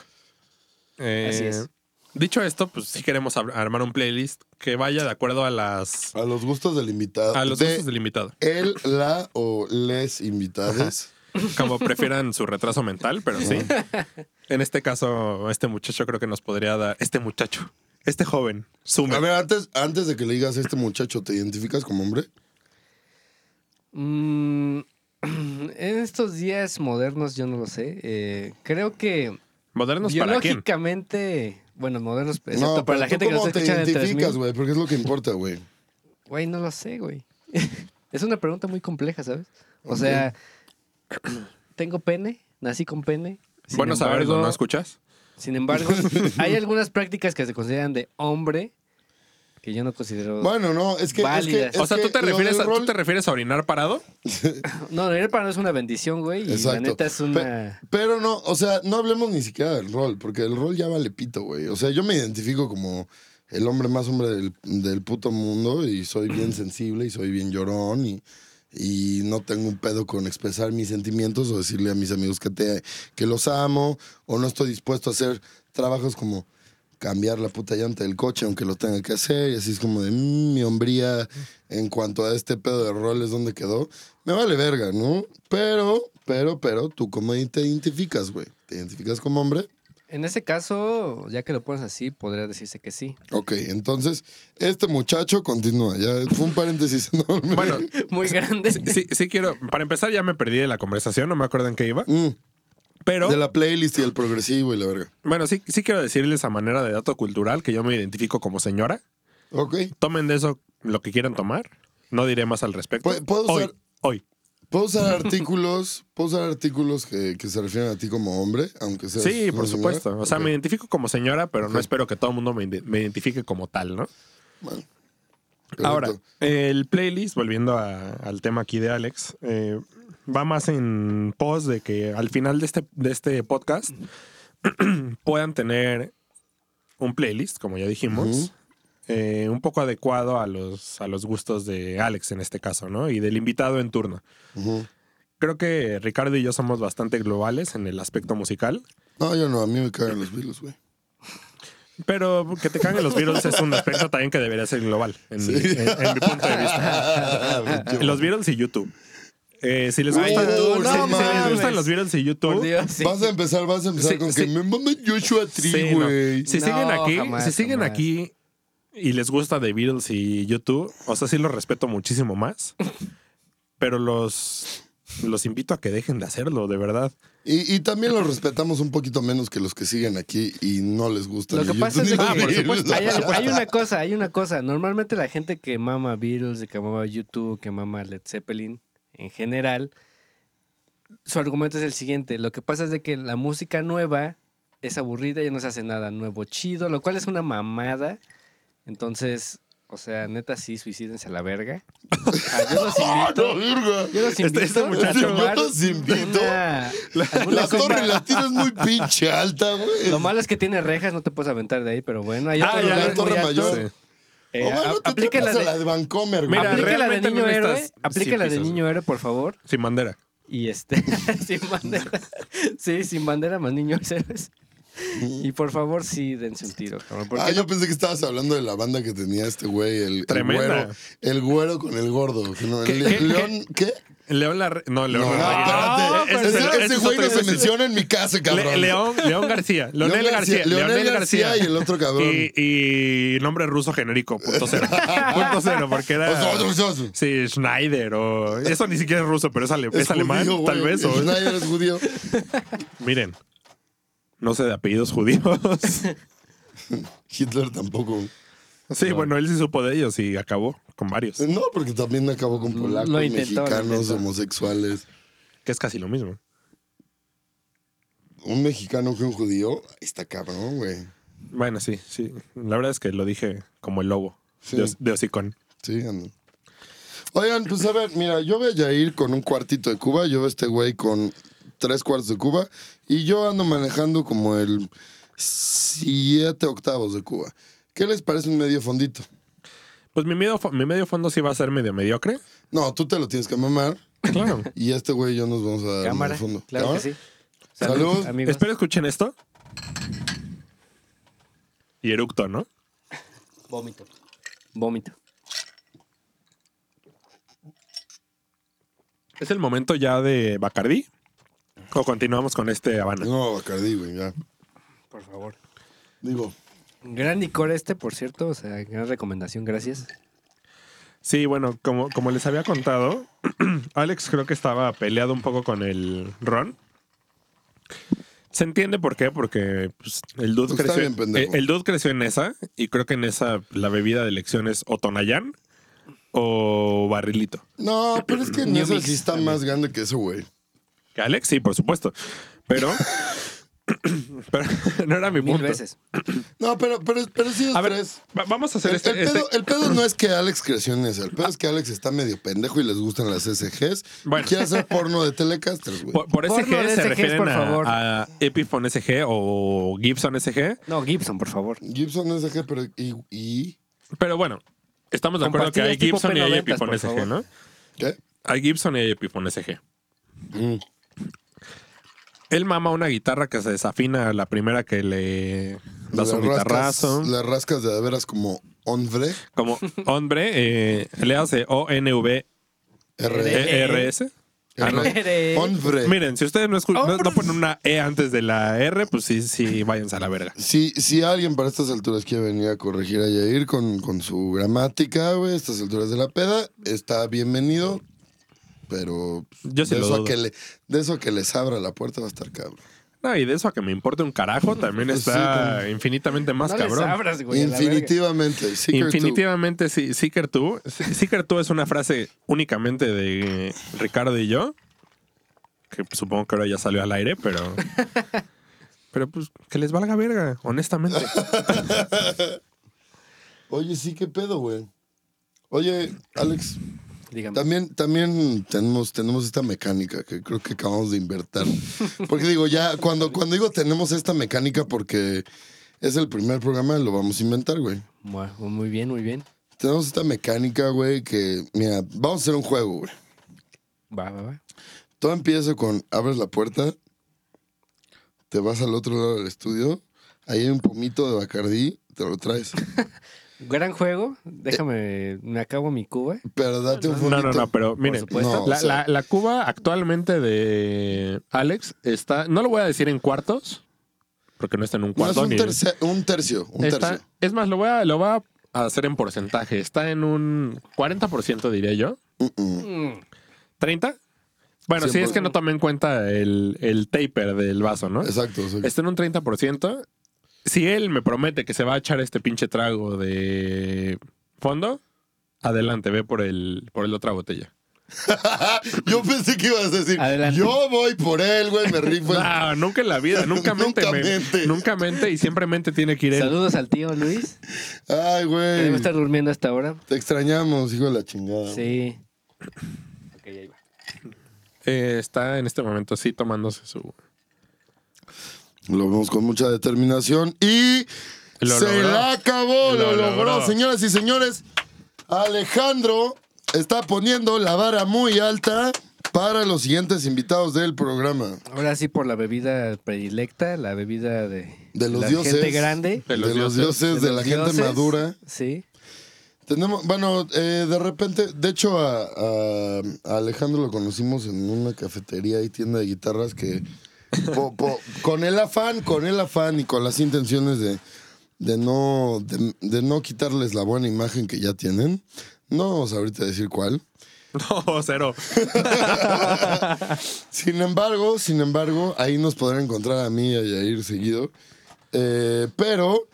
Eh, Así es. Dicho esto, pues sí queremos armar un playlist que vaya de acuerdo a las A los gustos del invitado. a los de gustos del invitado. Él, la o les invitades. Como prefieran su retraso mental, pero sí. En este caso, este muchacho creo que nos podría dar. Este muchacho, este joven, sume. A ver, antes, antes de que le digas a este muchacho, ¿te identificas como hombre? Mm, en estos días modernos, yo no lo sé. eh, creo que ¿Modernos para quién? biológicamente, bueno, modernos, excepto no, para la gente ¿tú que nos cómo está te escuchando en identificas, 3000. güey? Porque es lo que importa, güey. Güey, no lo sé, güey. es una pregunta muy compleja, ¿sabes? O sea, tengo pene, nací con pene. sin Bueno saberlo, embargo- ¿no escuchas? Sin embargo, hay algunas prácticas que se consideran de hombre que yo no considero. Bueno, no, es que. Es que Válidas. es O sea, ¿tú te, refieres a, ¿tú rol- te refieres a orinar parado? No, el para no es una bendición, güey. Y la Exacto. neta es una. Pero no, o sea, no hablemos ni siquiera del rol, porque el rol ya vale pito, güey. O sea, yo me identifico como el hombre más hombre del, del puto mundo y soy bien sensible y soy bien llorón y, y no tengo un pedo con expresar mis sentimientos o decirle a mis amigos que, te, que los amo o no estoy dispuesto a hacer trabajos como cambiar la puta llanta del coche aunque lo tenga que hacer y así es como de "Mm, mi hombría en cuanto a este pedo de roles dónde quedó me vale verga no pero pero pero tú cómo te identificas güey. Te identificas como hombre En ese caso, ya que lo pones así, podría decirse que sí. Ok, entonces este muchacho continúa ya fue un paréntesis enorme Bueno, Muy grande. sí, sí quiero. Para empezar, ya me perdí de la conversación, no me acuerdo en qué iba. Mm, Pero. de la playlist y el progresivo y la verga Bueno, sí, sí quiero decirles a manera de dato cultural que yo me identifico como señora. ok Tomen de eso lo que quieran tomar. No diré más al respecto. ¿Puedo- puedo hoy, usar- hoy. ¿Puedo usar artículos, ¿puedo usar artículos que, que se refieren a ti como hombre, aunque seas Sí, por señora? supuesto. O sea, me identifico como señora, pero no espero que todo el mundo me, me identifique como tal, ¿no? Bueno, Ahora, el playlist, volviendo a- al tema aquí de Alex, eh, va más en pos de que al final de este, de este podcast puedan tener un playlist, como ya dijimos. Eh, un poco adecuado a los, a los gustos de Alex en este caso, ¿no? Y del invitado en turno. Creo que Ricardo y yo somos bastante globales en el aspecto musical, No, yo no, a mí me cagan los virus, güey. pero que te caguen los Beatles es un aspecto también que debería ser global, en, mi, en- en mi punto de vista. Los Beatles y YouTube. Eh, si les Ay, gusta, YouTube, si- no si, les mames. gustan los Beatles y YouTube, Dios, sí. Vas a empezar, vas a empezar Sí, con sí. que me mame Joshua sí, Tree, no. güey. si No, siguen aquí, jamás, si siguen jamás. aquí y les gusta The Beatles y YouTube, o sea, sí los respeto muchísimo más. Pero los, los invito a que dejen de hacerlo, de verdad. Y, y también los respetamos un poquito menos que los que siguen aquí y no les gusta. Lo que pasa es Ah, por que supuesto. hay, hay una cosa, hay una cosa. Normalmente la gente que mama Beatles, que mama YouTube, que mama Led Zeppelin, en general, su argumento es el siguiente. Lo que pasa es de que la música nueva es aburrida y no se hace nada nuevo chido, lo cual es una mamada. Entonces, o sea, neta sí, suicídense a la verga. Ah, yo los ¡Ah, invito. no, virga! Yo los Este- invito este a muchacho- Yo los invito. una- La torre latina es muy pinche alta, güey. Lo malo es que tiene rejas, no te puedes aventar de ahí, pero bueno. Hay Ah, ya, la Torre. Mayor. Eh, o a- te la de, la de Vancomer, güey. Mira, aplica la de realmente niño no héroe. cien la de niño héroe, por favor. Sin bandera. Y este, sin bandera. Sí, sin bandera más niños héroes. Y por favor, sí, dense un tiro, cabrón. Ah, yo pensé que estabas hablando de la banda que tenía este güey, el, el Tremenda. güero. El güero con el gordo. que no, ¿Qué- el- qué- León, ¿qué? León la... No, León No, la- espérate. ese es ese ese ese es güey otro- no se menciona en mi casa, cabrón. Le- León, León García. Leonel León García. Leonel García y el otro cabrón. Y, y nombre ruso genérico, punto cero. punto cero, porque era... Os- os- os- Sí, Schneider o... Eso ni siquiera es ruso, pero es, ale- es Es alemán, judío, tal vez. o- Schneider es judío. Miren, no sé de apellidos judíos. Hitler tampoco. Sí, bueno, él sí supo de ellos y acabó con varios, No, porque también acabó con polacos, intentó, mexicanos, homosexuales. que es casi lo mismo. Un mexicano que un judío, está cabrón, güey. Bueno, sí, sí. La verdad es que lo dije como el lobo Sí. de, Os- de hocicón. Sí, ando. Oigan, pues a ver, mira, yo veo a Yair con un cuartito de Cuba, yo veo a este güey con tres cuartos de Cuba, y yo ando manejando como el siete octavos de Cuba. ¿Qué les parece un medio fondito? Pues mi medio, mi medio fondo sí va a ser medio mediocre. No, tú te lo tienes que mamar, Claro. y este güey y yo nos vamos a dar cámara. medio fondo. Claro ¿Cámara? que sí. Salud. amigos. Espero escuchen esto. Y eructo, ¿no? Vómito. Vómito. ¿Es el momento ya de Bacardí? ¿O continuamos con este Habana? No, Bacardí, güey, ya. Por favor. Digo, Gran licor este, por cierto. O sea, gran recomendación, gracias. Sí, bueno, como, como les había contado, Alex creo que estaba peleado un poco con el ron. Se entiende por qué, porque pues, el, dude Está creció, eh, el dude creció en esa y creo que en esa la bebida de elección es o Tonayán o Barrilito. no, pero es que en Mix sí está más grande que eso, güey. Que Alex, sí, por supuesto. Pero, pero no era mi Mil punto. veces. No, pero, pero, pero sí, los A ver, tres. va- vamos a hacer El, este, el este- pedo, el pedo no es que Alex creció en eso. El pedo es que Alex está medio pendejo y les gustan las SGs. Bueno. Y quiere hacer porno de Telecasters, güey. Por, por Porno SG de se SGs, refieren por a, favor. a Epiphone SG o Gibson SG. No, Gibson, por favor. Gibson SG, pero. Y, y- Pero bueno, estamos de Con acuerdo que hay pastillas tipo Gibson y hay P90, Epiphone por SG, favor. ¿no? ¿Qué? Hay Gibson y hay Epiphone SG. Mm. Él mama una guitarra que se desafina a la primera que le das Le un rascas- guitarrazo. Le rascas de veras como hombre. Como hombre, eh, le hace O-N-V-E-R-S. R. Ah, no. R. Hombre. Miren, si ustedes no, no- no ponen una E antes de la R, pues sí, sí, váyanse a la verga. Si, si alguien para estas alturas quiere venir a corregir a Yair con, con su gramática, güey, estas alturas de la peda, está bienvenido. Pero Yo sí de, lo eso a dudo. que le, de eso a que les abra la puerta va a estar cabrón. No, y de eso a que me importe un carajo también Pues está infinitamente más no les cabrón. abras, güey. a la verga. Infinitivamente. Seeker two. Infinitivamente sí, Seeker tú. Seeker tú es una frase únicamente de Ricardo y yo. Que supongo que ahora ya salió al aire, pero. Pero pues que les valga verga, honestamente. Oye, sí, qué pedo, güey. Oye, Alex, También, también tenemos, tenemos esta mecánica que creo que acabamos de invertir. Porque digo, ya, cuando, cuando digo tenemos esta mecánica porque es el primer programa, lo vamos a inventar, güey. Bueno, muy bien, muy bien. Tenemos esta mecánica, güey, que, mira, vamos a hacer un juego, güey. Va, va, va. Todo empieza con, abres la puerta, te vas al otro lado del estudio, ahí hay un pomito de Bacardí, te lo traes. Gran juego. Déjame, me acabo mi cuba. Pero date un No, no, no, pero miren. No, la, o sea- la- la Cuba actualmente de Alex está. No lo voy a decir en cuartos, porque no está en un No, es cuarto un, ni. terce- un tercio, un está- tercio. es más, lo voy a, lo voy a hacer en porcentaje. Está en un 40%, diría yo. Mm. ¿30? Bueno, sí, es que no tomé en cuenta el, el taper del vaso, ¿no? Exacto. exacto. Está en un 30%. Si él me promete que se va a echar este pinche trago de fondo, adelante, ve por el por el otra botella. Yo pensé que ibas a decir, Adelante. yo voy por él, güey, me rifo. el- No, nunca en la vida, nunca mente. Nunca me- mente. Nunca mente y siempre mente tiene que ir él. Saludos al tío Luis. Ay, que güey. Debe estar durmiendo hasta ahora. Te extrañamos, hijo de la chingada. Sí. Ok, ahí va. Eh, está en este momento sí tomándose su... Lo vemos con mucha determinación y Lo se logró. la acabó, lo, Lo logró. logró. Señoras y señores, Alejandro está poniendo la vara muy alta para los siguientes invitados del programa. Ahora sí por la bebida predilecta, la bebida de, De los la dioses. gente grande. De De los dioses. dioses, de, los la gente madura. Sí. Tenemos, bueno, eh, de repente, de hecho a, a- a Alejandro lo conocimos en una cafetería y tienda de guitarras que po- po- con el afán, con el afán y con las intenciones de, de no, de, de no quitarles la buena imagen que ya tienen. No vamos ahorita a decir cuál. No, cero. Sin embargo, sin embargo, ahí nos podrán encontrar a mí y a Yair seguido. Eh, pero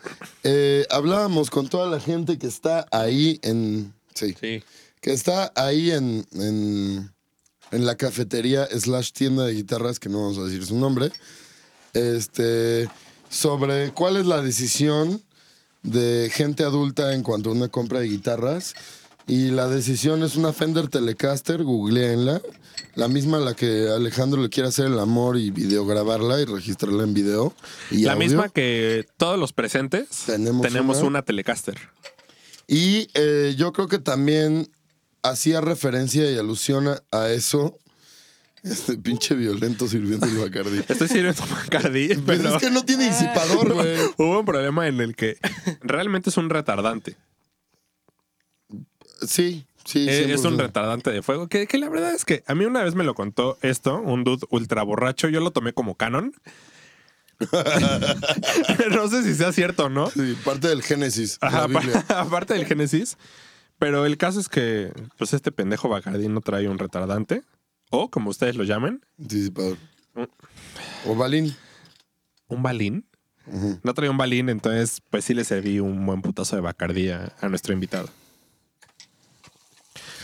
eh, hablábamos con toda la gente que está ahí en. Sí. Sí. Que está ahí en, en, en la cafetería slash tienda de guitarras, que no vamos a decir su nombre. Este. Sobre cuál es la decisión de gente adulta en cuanto a una compra de guitarras. Y la decisión es una Fender Telecaster, googleenla. La misma a la que Alejandro le quiere hacer el amor y videograbarla y registrarla en video. Y La audio. misma que todos los presentes Tenemos una, una. Telecaster. Y eh, yo creo que también hacía referencia y alusión a, eso. Este pinche violento sirviendo el Bacardi. Estoy sirviendo Bacardi, Pero pero es que no tiene disipador, güey. hubo un problema en el que realmente es un retardante. Sí, sí. Eh, es un 100%. retardante de fuego. Que, que la verdad es que a mí una vez me lo contó esto, un dude ultra borracho. Yo lo tomé como canon. no sé si sea cierto o no. Sí, parte del Génesis. Ajá, aparte del Génesis. Pero el caso es que, pues, este pendejo Bacardi no trae un retardante. O, como ustedes lo llamen, Disipador. O balín. un balín. No traía un balín, entonces, pues sí le serví un buen putazo de Bacardi a, a nuestro invitado.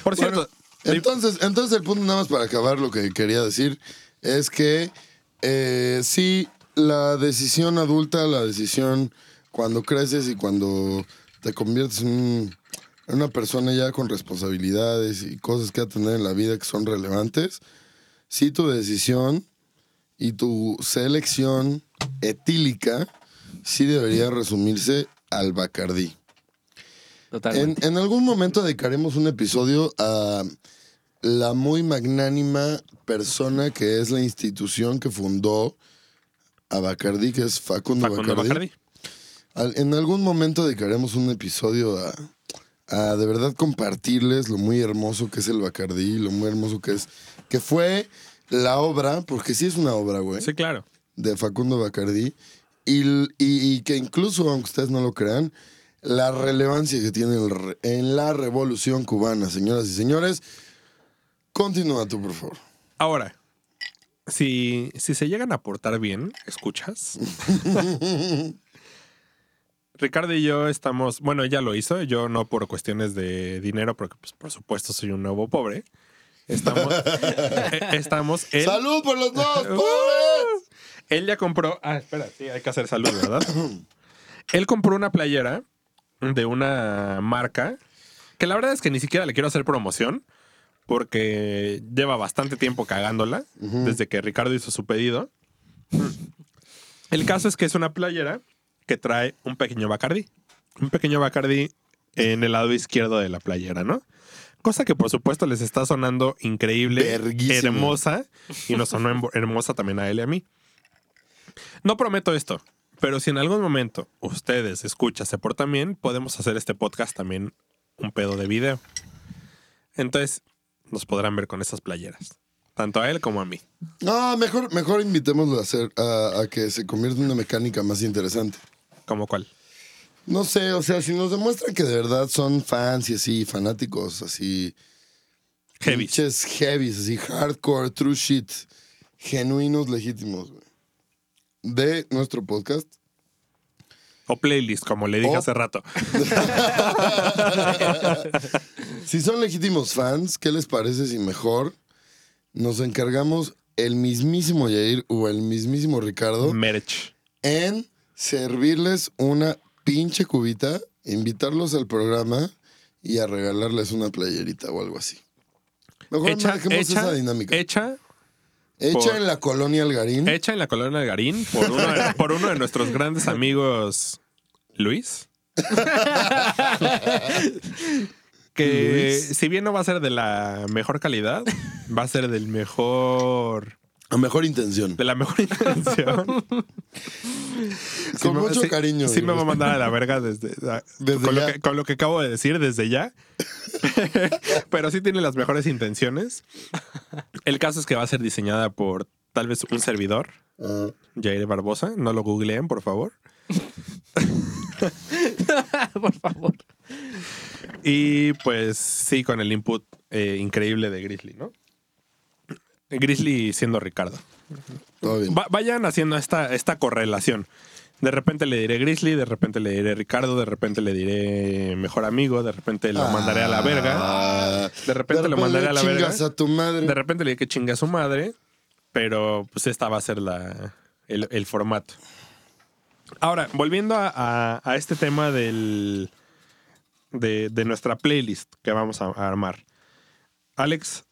Por Bueno, cierto, entonces, entonces el punto nada más para acabar lo que quería decir es que eh, sí, la decisión adulta, la decisión cuando creces y cuando te conviertes en, un- una persona ya con responsabilidades y cosas que tener en la vida que son relevantes, sí tu decisión y tu selección etílica sí debería resumirse al Bacardí. En, Totalmente. en algún momento dedicaremos un episodio a la muy magnánima persona que es la institución que fundó a Bacardi, que es Facundo, Facundo. Al- en algún momento dedicaremos un episodio a, a de verdad compartirles lo muy hermoso que es el Bacardi, lo muy hermoso que es, que fue la obra, porque sí es una obra, güey Sí, claro. de Facundo Bacardí y, y- y que incluso, aunque ustedes no lo crean, la relevancia que tiene el en la revolución cubana, señoras y señores. Continúa tú, por favor. Ahora, si, si se llegan a portar bien, ¿escuchas? Ricardo y yo estamos, bueno, ella lo hizo, yo no por cuestiones de dinero, porque pues, por supuesto soy un nuevo pobre. Estamos, eh, estamos en... ¡Salud por los dos, ¡Uh! pobres! Él ya compró. Ah, espera, sí, hay que hacer salud, ¿verdad? Él compró una playera de una marca que la verdad es que ni siquiera le quiero hacer promoción porque lleva bastante tiempo cagándola desde que Ricardo hizo su pedido. El caso es que es una playera que trae un pequeño Bacardi. Un pequeño Bacardi en el lado izquierdo de la playera, ¿no? Cosa que por supuesto les está sonando increíble, hermosa y nos sonó hermosa también a él y a mí. No prometo esto, pero si en algún momento ustedes escuchan, se portan bien, podemos hacer este podcast también un pedo de video. Entonces, nos podrán ver con esas playeras. Tanto a él como a mí. No, mejor, mejor invitémoslo a, hacer, a, a que se convierta en una mecánica más interesante. ¿Como cuál? No sé, o sea, si nos demuestran que de verdad son fans y así, fanáticos, así. Heavy. Pinches heavies, así, hardcore, true shit. Genuinos, legítimos, güey. De nuestro podcast. O playlist, como le dije O- hace rato. Si son legítimos fans, ¿qué les parece si mejor nos encargamos el mismísimo Yair o el mismísimo Ricardo Merch. en servirles una pinche cubita, invitarlos al programa y a regalarles una playerita o algo así. Mejor Hecha, dejemos hecha, esa dinámica. hecha, Hecha por- en la colonia Algarín. hecha en la colonia de Garín por uno de, por uno de nuestros grandes amigos, Luis. que Luis. si bien no va a ser de la mejor calidad, va a ser del mejor A mejor intención. de la mejor intención. Sí Con me- mucho sí- cariño. Sí me va a mandar a la verga desde, Desde con, Lo ya. que, con lo que acabo de decir desde ya. Pero sí tiene las mejores intenciones. El caso es que va a ser diseñada por tal vez un servidor, Ah, Jair Barbosa. No lo googleen, por favor. Por favor. Y pues sí, con el input eh, increíble de Grizzly, ¿no? Grizzly siendo Ricardo. todo bien. Va- vayan haciendo esta, esta correlación. De repente le diré Grizzly, de repente le diré Ricardo, de repente le diré mejor amigo, de repente lo mandaré a la verga. Ah, De repente lo mandaré a la verga. chingas a tu madre. De repente le diré que chingue a su madre, pero pues esta va a ser la, el, el formato. Ahora, volviendo a, a- a este tema del, de, de nuestra playlist que vamos a, a armar. Alex,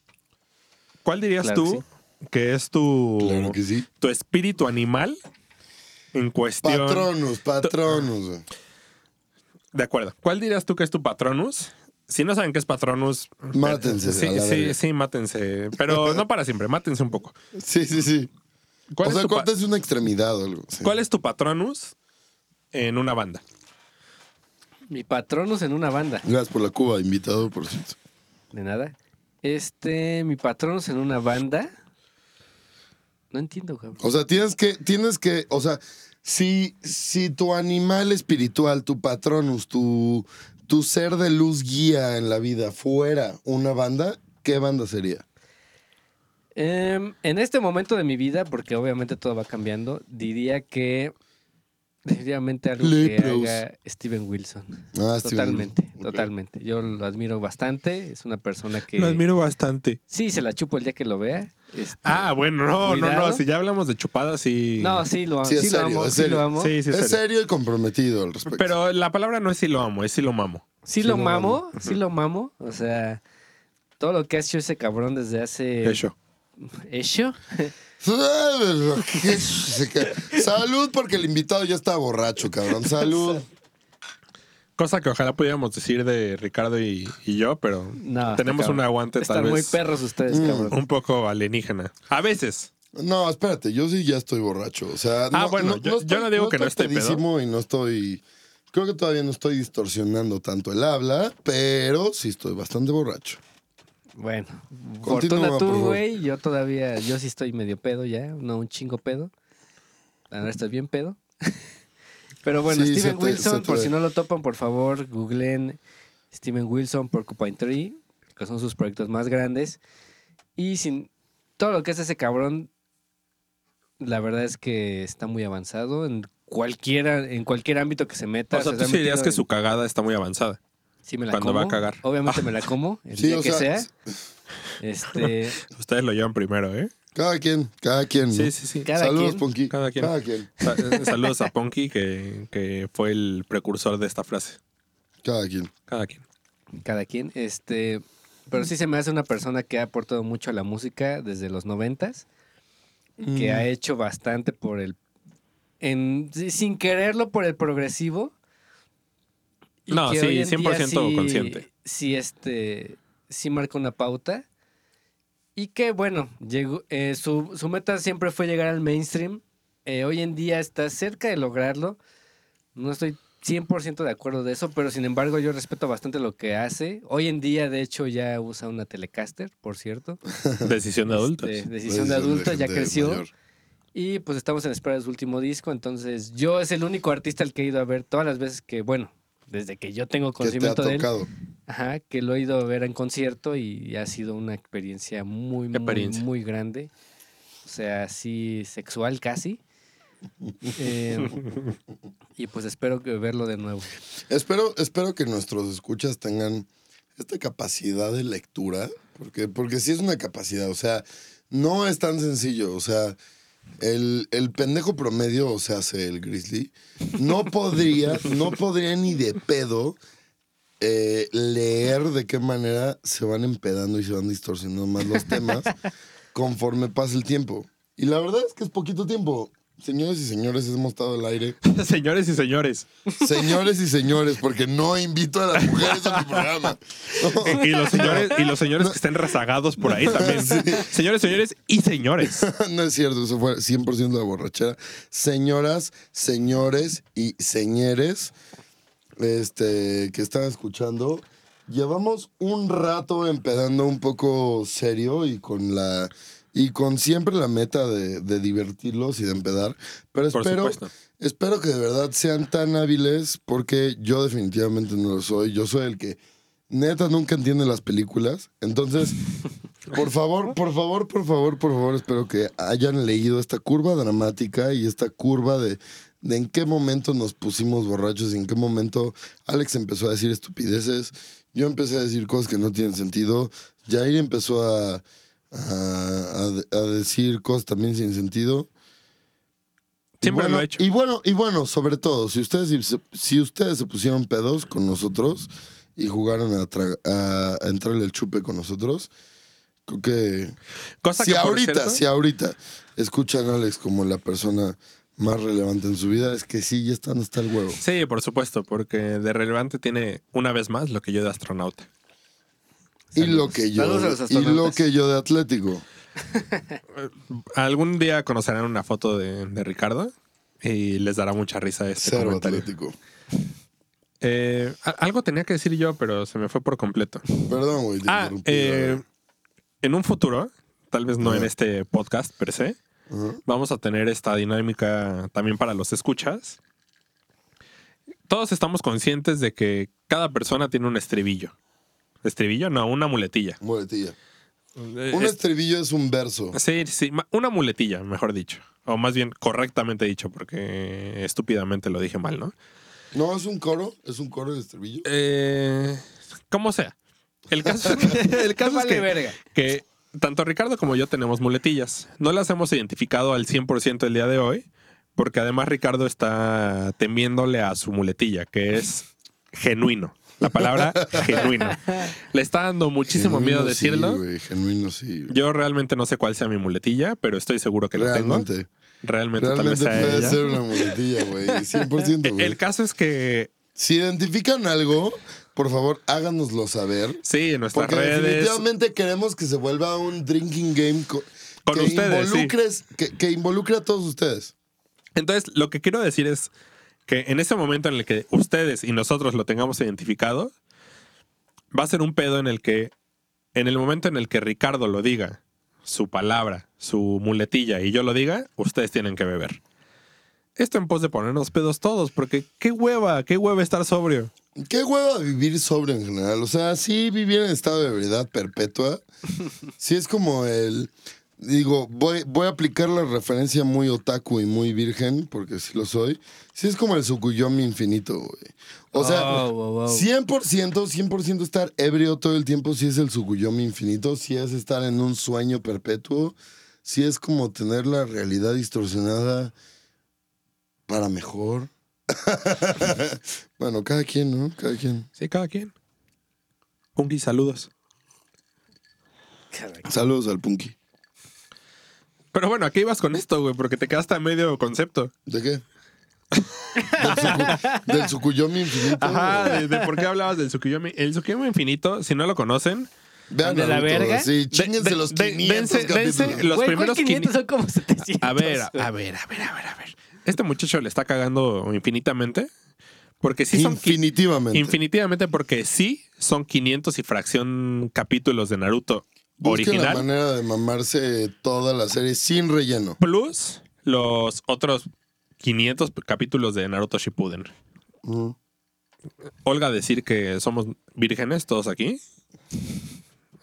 ¿cuál dirías Claro que tú que es tu, Claro que sí. tu espíritu animal en cuestión? Patronus, patronus. De acuerdo. ¿Cuál dirías tú que es tu patronus? Si no saben qué es patronus, Mátense, Sí, sí, sí, mátense. Pero no para siempre, mátense un poco. Sí, sí, sí. ¿Cuál, o sea, cortes una extremidad o algo. sí. cuál es tu patronus en una banda? Mi patronus en una banda. Gracias por la cuba, invitado, por cierto. De nada. Este, mi patronus en una banda. No entiendo, cabrón. O sea, tienes que, tienes que, o sea, si, si tu animal espiritual, tu patronus, tu, tu ser de luz guía en la vida fuera una banda, ¿qué banda sería? Em, en este momento de mi vida, porque obviamente todo va cambiando, diría que definitivamente algo que haga Steven Wilson. Ah, Steven totalmente. Ok. totalmente. Yo lo admiro bastante. Es una persona que Lo admiro bastante. sí se la chupo el día que lo vea. Este, Ah, bueno, no, no, Cuidado. no. Si ya hablamos de chupadas, sí. no, sí lo amo. Sí, Sí, es lo serio, amo. es Sí lo amo. Sí, sí, es serio. serio y comprometido al respecto. Pero la palabra no es si lo amo, es si lo mamo. Sí Sí lo lo mamo, sí lo mamo. O sea, todo lo que ha hecho ese cabrón desde hace... Eso. ¿Hecho? Salud, porque el invitado ya está borracho, cabrón. Salud. Cosa que ojalá pudiéramos decir de Ricardo y, y yo, pero No, tenemos cabrón. un aguante Están tal muy vez perros ustedes, Mm. cabrón. un poco alienígena. A veces. No, espérate, yo sí ya estoy borracho. O sea, Ah, no, bueno, yo- yo no digo que no estoy pedo. pedísimo y no estoy. Creo que todavía no estoy distorsionando tanto el habla, pero sí estoy bastante borracho. Bueno, Continúa, fortuna por tú, güey. Yo todavía, yo sí estoy medio pedo ya, no un chingo pedo. Ahora estoy bien pedo. Pero bueno, Sí, Steven te- Wilson, por si no lo topan, por favor, googleen Steven Wilson Porcupine Tree, que son sus proyectos más grandes. Y sin todo lo que es ese cabrón, la verdad es que está muy avanzado en cualquiera, en cualquier ámbito que se meta. O sea, se tú sí dirías que en- su cagada está muy avanzada. Sí me la cuando como. va a cagar. Obviamente me la como, el Sí, día o que sea, sea. Este, Ustedes lo llevan primero, ¿eh? Cada quien, cada quien. ¿no? Sí, sí, sí. Cada Saludos, quien. Ponky. Cada quien. Cada quien. Sa- eh, Saludos a Ponky, que, que fue el precursor de esta frase. Cada quien. Cada quien. cada quien. Este, pero sí se me hace una persona que ha aportado mucho a la música desde los noventas, que Mm. ha hecho bastante por el, en, sin quererlo por el progresivo. Y No, que sí, hoy en día 100% sí- consciente. Sí, este, sí marca una pauta. Y que bueno, llegó, eh, su, su meta siempre fue llegar al mainstream. Eh, hoy en día está cerca de lograrlo. No estoy 100% de acuerdo de eso, pero sin embargo yo respeto bastante lo que hace. Hoy en día, de hecho, ya usa una Telecaster, por cierto. Decisión de adultos. Este, decisión de adulto, ya creció. mayor. Y pues estamos en espera de su último disco. Entonces, yo es el único artista al que he ido a ver todas las veces que, bueno, desde que yo tengo ¿Qué te ha conocimiento de él. tocado? Ajá, que lo he ido a ver en concierto y ha sido una experiencia muy, muy, Experiencia. muy grande. O sea, sí, sexual casi. Eh, y pues espero que verlo de nuevo. Espero, espero que nuestros escuchas tengan esta capacidad de lectura, porque, porque sí es una capacidad, o sea, no es tan sencillo, o sea, el, el pendejo promedio, o sea, hace el grizzly, no podría, no podría ni de pedo eh, leer de qué manera se van empedando y se van distorsionando más los temas conforme pasa el tiempo. Y la verdad es que es poquito tiempo. Señores y señores, hemos estado al aire. señores y señores. Señores y señores, porque no invito a las mujeres a mi programa. Y los señores, y los señores que estén rezagados por ahí también. Señores, señores y señores. no es cierto, eso fue 100% de borrachera. Señoras, señores y señores este, que están escuchando, llevamos un rato empedando un poco serio y con la y con siempre la meta de, de divertirlos y de empedar. Pero Por espero, supuesto. espero que de verdad sean tan hábiles porque yo definitivamente no lo soy. Yo soy el que neta nunca entiende las películas. Entonces, por favor, por favor, por favor, por favor, espero que hayan leído esta curva dramática y esta curva de, de en qué momento nos pusimos borrachos y en qué momento Alex empezó a decir estupideces. Yo empecé a decir cosas que no tienen sentido. Jair empezó a, a, a- a decir cosas también sin sentido. Y Siempre bueno, lo he hecho. Y bueno, y bueno, sobre todo, si ustedes, si ustedes se pusieron pedos con nosotros y jugaron a, tra- a, a entrarle el chupe con nosotros, creo que Cosa si que, ahorita, cierto, si ahorita escuchan a Alex como la persona más relevante en su vida, es que sí, ya están hasta el huevo. Sí, por supuesto, porque de relevante tiene una vez más lo que yo de astronauta. Y lo que yo, y lo que yo de Atlético. Algún día conocerán una foto de, de Ricardo y les dará mucha risa este Cero comentario. Atlético. Eh, algo tenía que decir yo, pero se me fue por completo. Perdón, güey. Ah, eh, en un futuro, tal vez no en este podcast per se, vamos a tener esta dinámica también para los escuchas. Todos estamos conscientes de que cada persona tiene un estribillo. ¿Estribillo? No, una muletilla. Muletilla. Eh, Un es- estribillo es un verso. Sí, sí, una muletilla, mejor dicho. O más bien correctamente dicho, porque estúpidamente lo dije mal, ¿no? No, es un coro, es un coro de estribillo. Eh, como sea. El caso, es que, el caso es Vale que, verga. que tanto Ricardo como yo tenemos muletillas. No las hemos identificado al 100% el día de hoy, porque además Ricardo está temiéndole a su muletilla, que es genuino. La palabra genuino. Le está dando muchísimo miedo decirlo. Sí, genuino sí. yo realmente no sé cuál sea mi muletilla, pero estoy seguro que la tengo. Realmente. Realmente, tal vez puede ella. ser una muletilla, güey. 100%, güey. El caso es que Si identifican algo, por favor, háganoslo saber. sí, en nuestras Porque redes. definitivamente queremos que se vuelva un drinking game co- Con que, ustedes, sí. involucres, que, que involucre a todos ustedes. Entonces, lo que quiero decir es que en ese momento en el que ustedes y nosotros lo tengamos identificado, va a ser un pedo en el que, en el momento en el que Ricardo lo diga, su palabra, su muletilla, y yo lo diga, ustedes tienen que beber. Esto en pos de ponernos pedos todos, porque qué hueva, qué hueva estar sobrio. Qué hueva vivir sobre en general. O sea, sí vivir en estado de ebriedad perpetua. Sí es como el. Digo, voy, voy a aplicar la referencia muy otaku y muy virgen, porque sí lo soy. Sí es como el Sukuyomi infinito, güey. O sea, Wow, wow, wow. 100%, 100% estar ebrio todo el tiempo sí es el Sukuyomi infinito, sí es estar en un sueño perpetuo, sí es como tener la realidad distorsionada para mejor. bueno, cada quien, ¿no? Cada quien. Sí, cada quien. Punky, saludos. Saludos al Punky. Pero bueno, ¿a qué ibas con esto, güey? Porque te quedaste a medio concepto. ¿De qué? Del, Suku- del Sukuyomi infinito. Ajá, de, de por qué hablabas del Tsukuyomi. El Tsukuyomi infinito, si no lo conocen, Vean ¿De la Naruto, verga? Sí, De- chinguense de- los de- 500 dense- dense capítulos. los Güey, ¿cuál primeros 500 son como 700. A ver, a, ver, a ver, a ver, a ver. Este muchacho le está cagando infinitamente. Porque sí son... Infinitivamente. Infinitivamente porque sí son 500 y fracción capítulos de Naruto Busquen la original. manera de mamarse toda la serie sin relleno. Plus los otros 500 capítulos de Naruto Shippuden. Ujú. Olga decir que somos vírgenes todos aquí.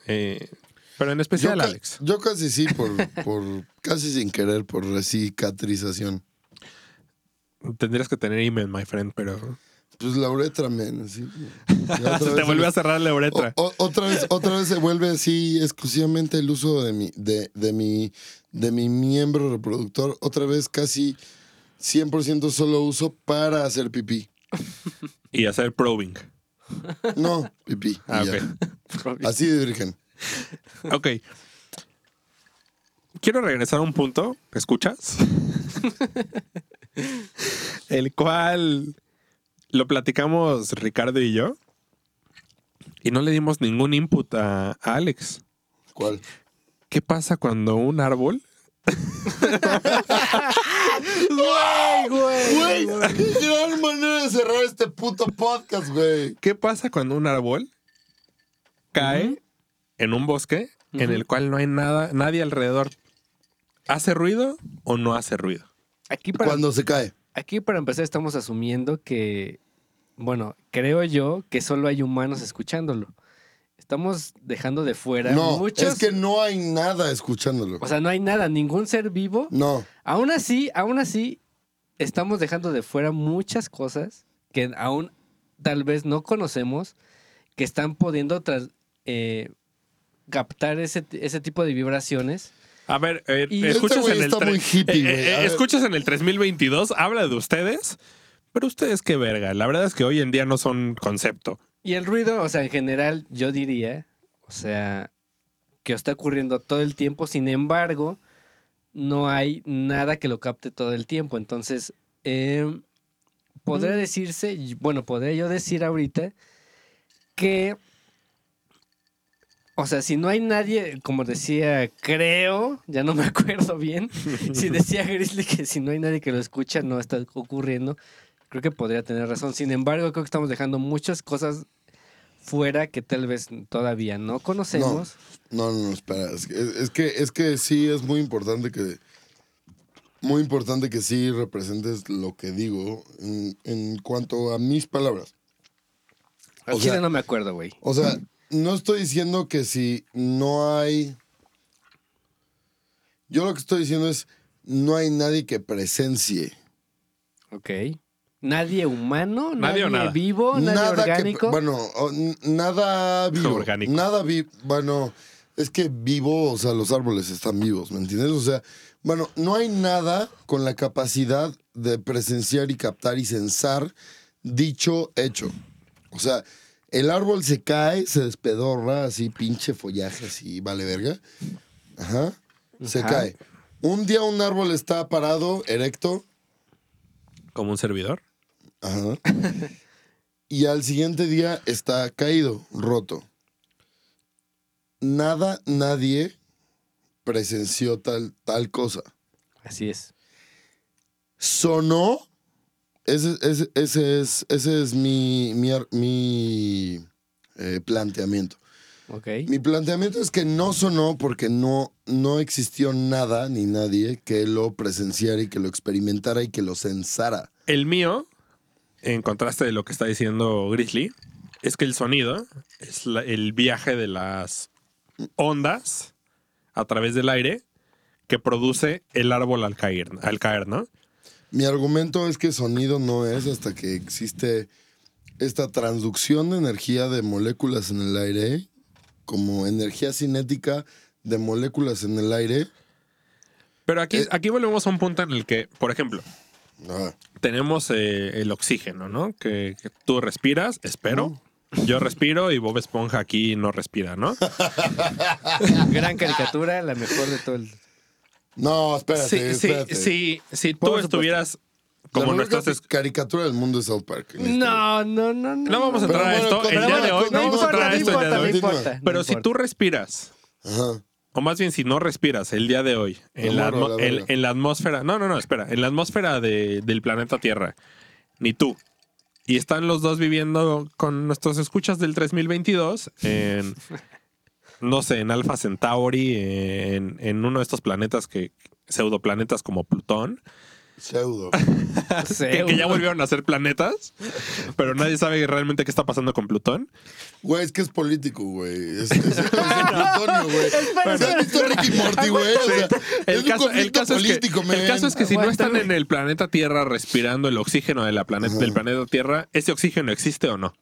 Eh, pero en especial yo, Alex. yo casi sí, por, por casi sin querer, por recicatrización. Tendrías que tener email, my friend, pero... Pues la uretra, men. así. Se te vuelve a cerrar la uretra. O- o- otra vez, otra vez se vuelve así exclusivamente el uso de mi, de, de mi, de mi miembro reproductor. Otra vez casi 100% solo uso para hacer pipí. Y hacer probing. No, pipí. Ah. Así de virgen. Ok. Quiero regresar a un punto, ¿escuchas? El cual lo platicamos Ricardo y yo. Y no le dimos ningún input a, a Alex. ¿Cuál? ¿Qué pasa cuando un árbol... Güey, qué gran manera de cerrar este puto podcast, güey. ¿Qué pasa cuando un árbol cae en un bosque en el cual no hay nada, nadie alrededor? ¿Hace ruido o no hace ruido? Aquí para, Cuando se cae. Aquí para empezar estamos asumiendo que, bueno, creo yo que solo hay humanos escuchándolo. Estamos dejando de fuera No, muchos... es que no hay nada escuchándolo. O sea, no hay nada, ningún ser vivo. No. Aún así, aún así, estamos dejando de fuera muchas cosas que aún tal vez no conocemos, que están pudiendo tras- eh, captar ese, ese tipo de vibraciones. A ver, eh, Y- escuchas Este güey en el está tre- muy hippie, eh, eh, A ver. escuchas en el 3022, habla de ustedes, pero ustedes qué verga. La verdad es que hoy en día no son concepto. Y el ruido, o sea, en general, yo diría, o sea, que está ocurriendo todo el tiempo, sin embargo, no hay nada que lo capte todo el tiempo. Entonces, eh, podría decirse, y- bueno, podría yo decir ahorita que, o sea, si no hay nadie, como decía, creo, ya no me acuerdo bien, si decía Grizzly que si no hay nadie que lo escucha, no está ocurriendo, creo que podría tener razón. Sin embargo, creo que estamos dejando muchas cosas fuera que tal vez todavía no conocemos. No, no, no, espera. Es que, es que, es que sí es muy importante que. Muy importante que sí representes lo que digo en, en cuanto a mis palabras. Al o chile no me acuerdo, güey. O sea, no estoy diciendo que si no hay. Yo lo que estoy diciendo es. No hay nadie que presencie. Ok. Nadie humano, Nadie nadie, o nada. vivo, nadie nada orgánico. que. Bueno, nada vivo. Orgánico. Nada vivo. Bueno, es que vivo, o sea, los árboles están vivos, ¿me entiendes? O sea, bueno, no hay nada con la capacidad de presenciar y captar y censar dicho hecho. O sea, el árbol se cae, se despedorra, así, pinche follaje, así, vale verga. Ajá. Se Ajá. cae. Un día un árbol está parado, erecto, Como un servidor. Ajá. y al siguiente día está caído, roto. Nada, nadie presenció tal, tal cosa. Así es. Sonó. Ese, ese- ese es, ese es mi, mi, mi, eh, planteamiento. Mi planteamiento es que no sonó porque no, no existió nada ni nadie que lo presenciara y que lo experimentara y que lo censara. El mío, en contraste de lo que está diciendo Grizzly, es que el sonido es la- el viaje de las ondas a través del aire que produce el árbol al caer, al caer, ¿no? Mi argumento es que sonido no es hasta que existe esta transducción de energía de moléculas en el aire, como energía cinética de moléculas en el aire. Pero aquí, Eh. aquí volvemos a un punto en el que, por ejemplo, Ah, tenemos eh, el oxígeno, ¿no? Que, que tú respiras, espero. Yo respiro y Bob Esponja aquí no respira, ¿no? Gran caricatura, la mejor de todo el. No, espérate, Sí, sí, espérate. sí, si tú supuesto. estuvieras La como mejor nuestras... es- caricatura del mundo es South Park. este No, no, no, no. No vamos a entrar a esto el día de hoy. no vamos a entrar a no esto el día de importa, no hoy. importa. no Pero si tú respiras, Ajá. o más bien si no respiras el día de hoy en, la, la en la atmósfera, no, no, no, espera, en la atmósfera de- del planeta Tierra, ni tú. Y están los dos viviendo con nuestros escuchas del 3022 en, no sé, en Alpha Centauri, en, en uno de estos planetas que pseudoplanetas como Plutón, Pseudo. que, que ya volvieron a ser planetas, pero nadie sabe realmente qué está pasando con Plutón. Güey, es que es político, güey. Es, es, es el plutonio, güey. ¿Se has visto Ricky Morty, güey? O sea, es El un caso, el, conflicto caso es político, que, man. el caso es que si no están en el planeta Tierra respirando el oxígeno de la planeta, del planeta Tierra, ¿ese oxígeno existe o no?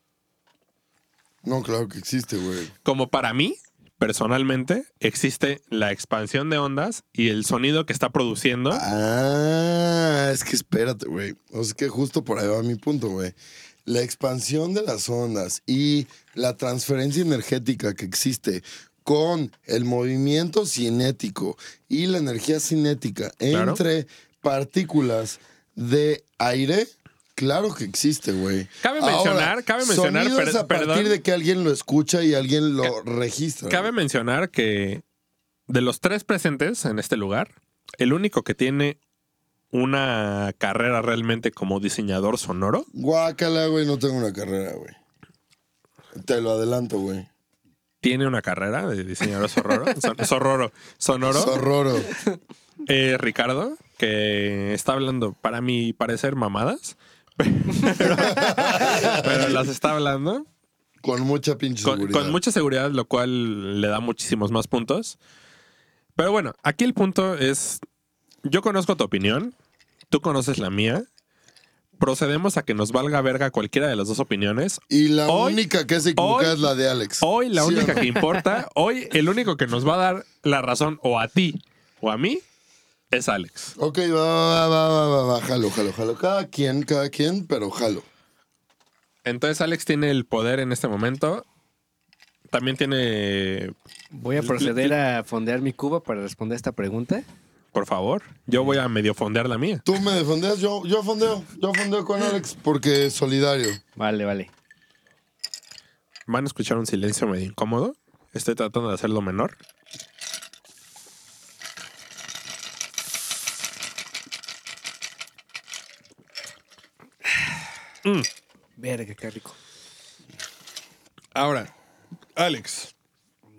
No, claro que existe, güey. Como para mí, personalmente, existe la expansión de ondas y el sonido que está produciendo. Ah, es que espérate, güey. O sea, es que justo por ahí va mi punto, güey. La expansión de las ondas y la transferencia energética que existe con el movimiento cinético y la energía cinética Claro. entre partículas de aire, claro que existe, güey. Cabe mencionar- cabe mencionar, sonidos per- a partir perdón. de que alguien lo escucha y alguien lo registra. Cabe mencionar que de los tres presentes en este lugar, el único que tiene una carrera realmente como diseñador sonoro Guácala, güey, no tengo una carrera, güey. Te lo adelanto, güey. tiene una carrera de diseñador sonoro, son- sonoro, sonoro, Zorroro. eh, Ricardo, que está hablando, para mi parecer, mamadas, pero, pero las está hablando Con mucha pinche con, seguridad. con mucha seguridad, lo cual le da muchísimos más puntos. Pero bueno, aquí el punto es, yo conozco tu opinión, tú conoces la mía, procedemos a que nos valga verga cualquiera de las dos opiniones. Y la Hoy- única que se equivoca hoy- es la de Alex. Hoy la ¿Sí única no? que importa, hoy el único que nos va a dar la razón o a ti o a mí es Alex. Ok, va, va, va, va, va, va, jalo, jalo, jalo. Cada quien, cada quien, pero jalo. Entonces Alex tiene el poder en este momento. También tiene, Voy a proceder a fondear mi cuba para responder esta pregunta. por favor, yo voy a medio fondear la mía. Tú me defendeas, yo, yo fondeo. Yo fondeo con Alex porque es solidario. Vale, vale. Van a escuchar un silencio medio incómodo. Estoy tratando de hacerlo menor. Verga, qué rico. Ahora, Alex,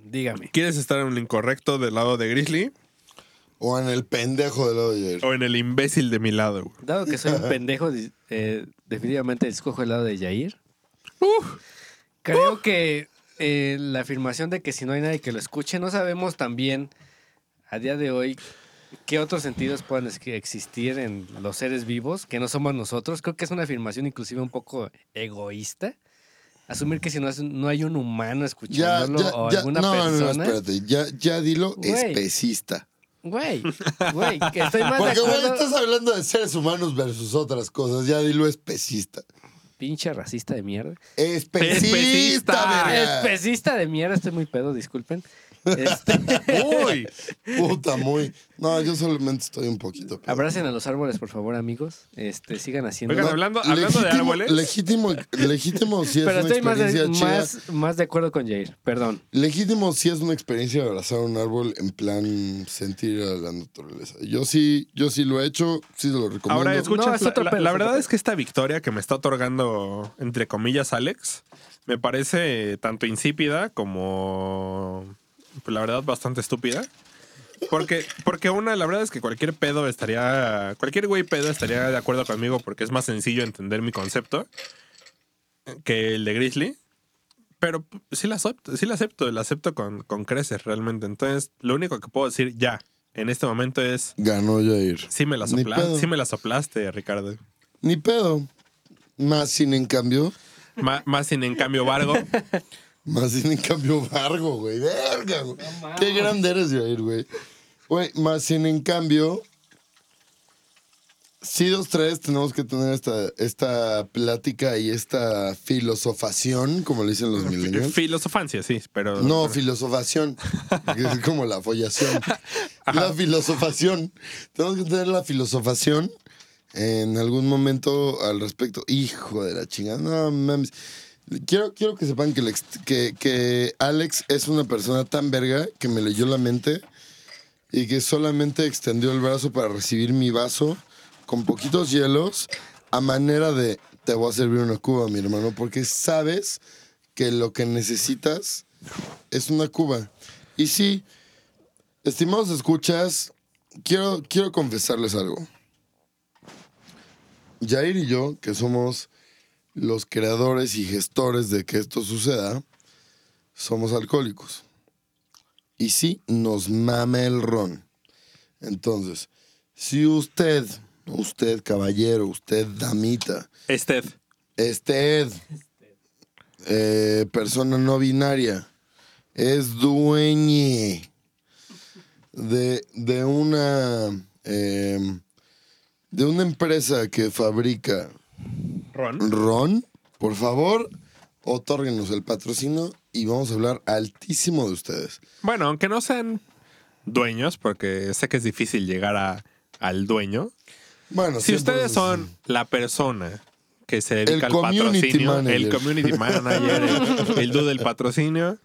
Dígame. ¿quieres estar en el incorrecto del lado de Grizzly O en el pendejo del lado de Jair. o en el imbécil de mi lado? güey? Dado que soy un pendejo, eh, definitivamente escojo el lado de Jair. Creo que eh, la afirmación de que si no hay nadie que lo escuche, no sabemos también a día de hoy qué otros sentidos que existir en los seres vivos que no somos nosotros. Creo que es una afirmación inclusive un poco egoísta. Asumir que si no, no hay un humano Ya, escuchándolo ya, o ya. alguna No, no, no, persona. espérate. Ya, ya dilo Güey. especista. Güey, güey, que estoy más de Porque, güey, acuerdo. estás hablando de seres humanos versus otras cosas. Ya dilo especista. Pinche racista de mierda. Especista, Especista. verga. Especista de mierda, estoy muy pedo, disculpen. Este, Uy, Puta, muy. No, yo solamente estoy un poquito. pedo. abracen a los árboles, por favor, amigos. Este, sigan haciendo. Oigan, hablando, hablando de árboles. Legítimo, legítimo si es Pero una estoy más experiencia de, chida. más, más de acuerdo con Jair, perdón. Legítimo si es una experiencia de abrazar un árbol en plan sentir a la naturaleza. Yo sí, yo sí lo he hecho, sí lo recomiendo. Ahora escucha, No, es la, la- verdad es que esta victoria que me está otorgando, entre comillas, Alex, me parece tanto insípida como, la verdad, bastante estúpida. Porque, porque una, la verdad es que cualquier pedo estaría, cualquier güey pedo estaría de acuerdo conmigo porque es más sencillo entender mi concepto que el de Grizzly. Pero sí la acepto, sí la acepto, la acepto con, con creces realmente. Entonces, lo único que puedo decir ya, en este momento es, Ganó Jair. sí me la, Ni sopla- pedo. sí me la soplaste, Ricardo. Ni pedo. Más sin en cambio. Ma- Más sin en cambio Vargo. Más sin en cambio Vargo, güey. Verga, güey. Qué grande eres, Jair, güey. Güey, más sin en cambio. Sí, dos, tres, tenemos que tener esta, esta plática y esta filosofación, como le dicen los millennials. Filosofancia, sí, pero. No, filosofación. que es como la follación. La filosofación. Tenemos que tener la filosofación en algún momento al respecto. Hijo de la chingada. No mames. Quiero, quiero que sepan que, el ex- que, que Alex es una persona tan verga que me leyó la mente y que solamente extendió el brazo para recibir mi vaso con poquitos hielos a manera de te voy a servir una cuba, mi hermano, porque sabes que lo que necesitas es una cuba. Y sí, estimados escuchas, quiero, quiero confesarles algo. Jair y yo, que somos los creadores y gestores de que esto suceda, somos alcohólicos. Y sí, nos mame el ron. Entonces, si usted, usted caballero, usted damita, Ested. Usted, eh, persona no binaria, es dueñe de, de una eh, de una empresa que fabrica Ron. ron, por favor, otórguenos el patrocinio y vamos a hablar altísimo de ustedes. Bueno, aunque no sean dueños, porque sé que es difícil llegar a, al dueño. Bueno, Si ustedes es- son la persona que se dedica El al patrocinio, manager. el community manager, el, el dude del patrocinio,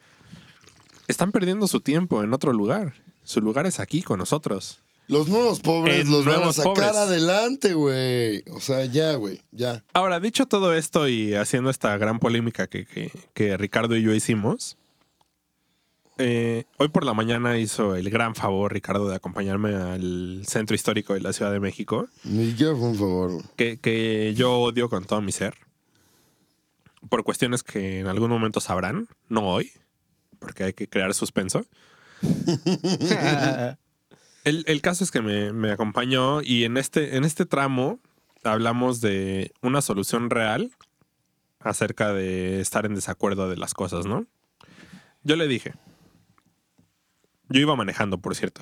están perdiendo su tiempo en otro lugar. Su lugar es aquí con nosotros. Los nuevos pobres los van a nuevos sacar pobres. adelante, güey. O sea, ya, güey, ya. Ahora, dicho todo esto y haciendo esta gran polémica que, que- que Ricardo y yo hicimos, eh, hoy por la mañana hizo el gran favor, Ricardo, de acompañarme al centro histórico de la Ciudad de México, Ni siquiera fue un favor. que, que yo odio con todo mi ser, por cuestiones que en algún momento sabrán, no hoy, porque hay que crear suspenso. El, caso es que me, me acompañó y en este, en este tramo hablamos de una solución real acerca de estar en desacuerdo de las cosas, ¿no? Yo le dije, yo iba manejando, por cierto.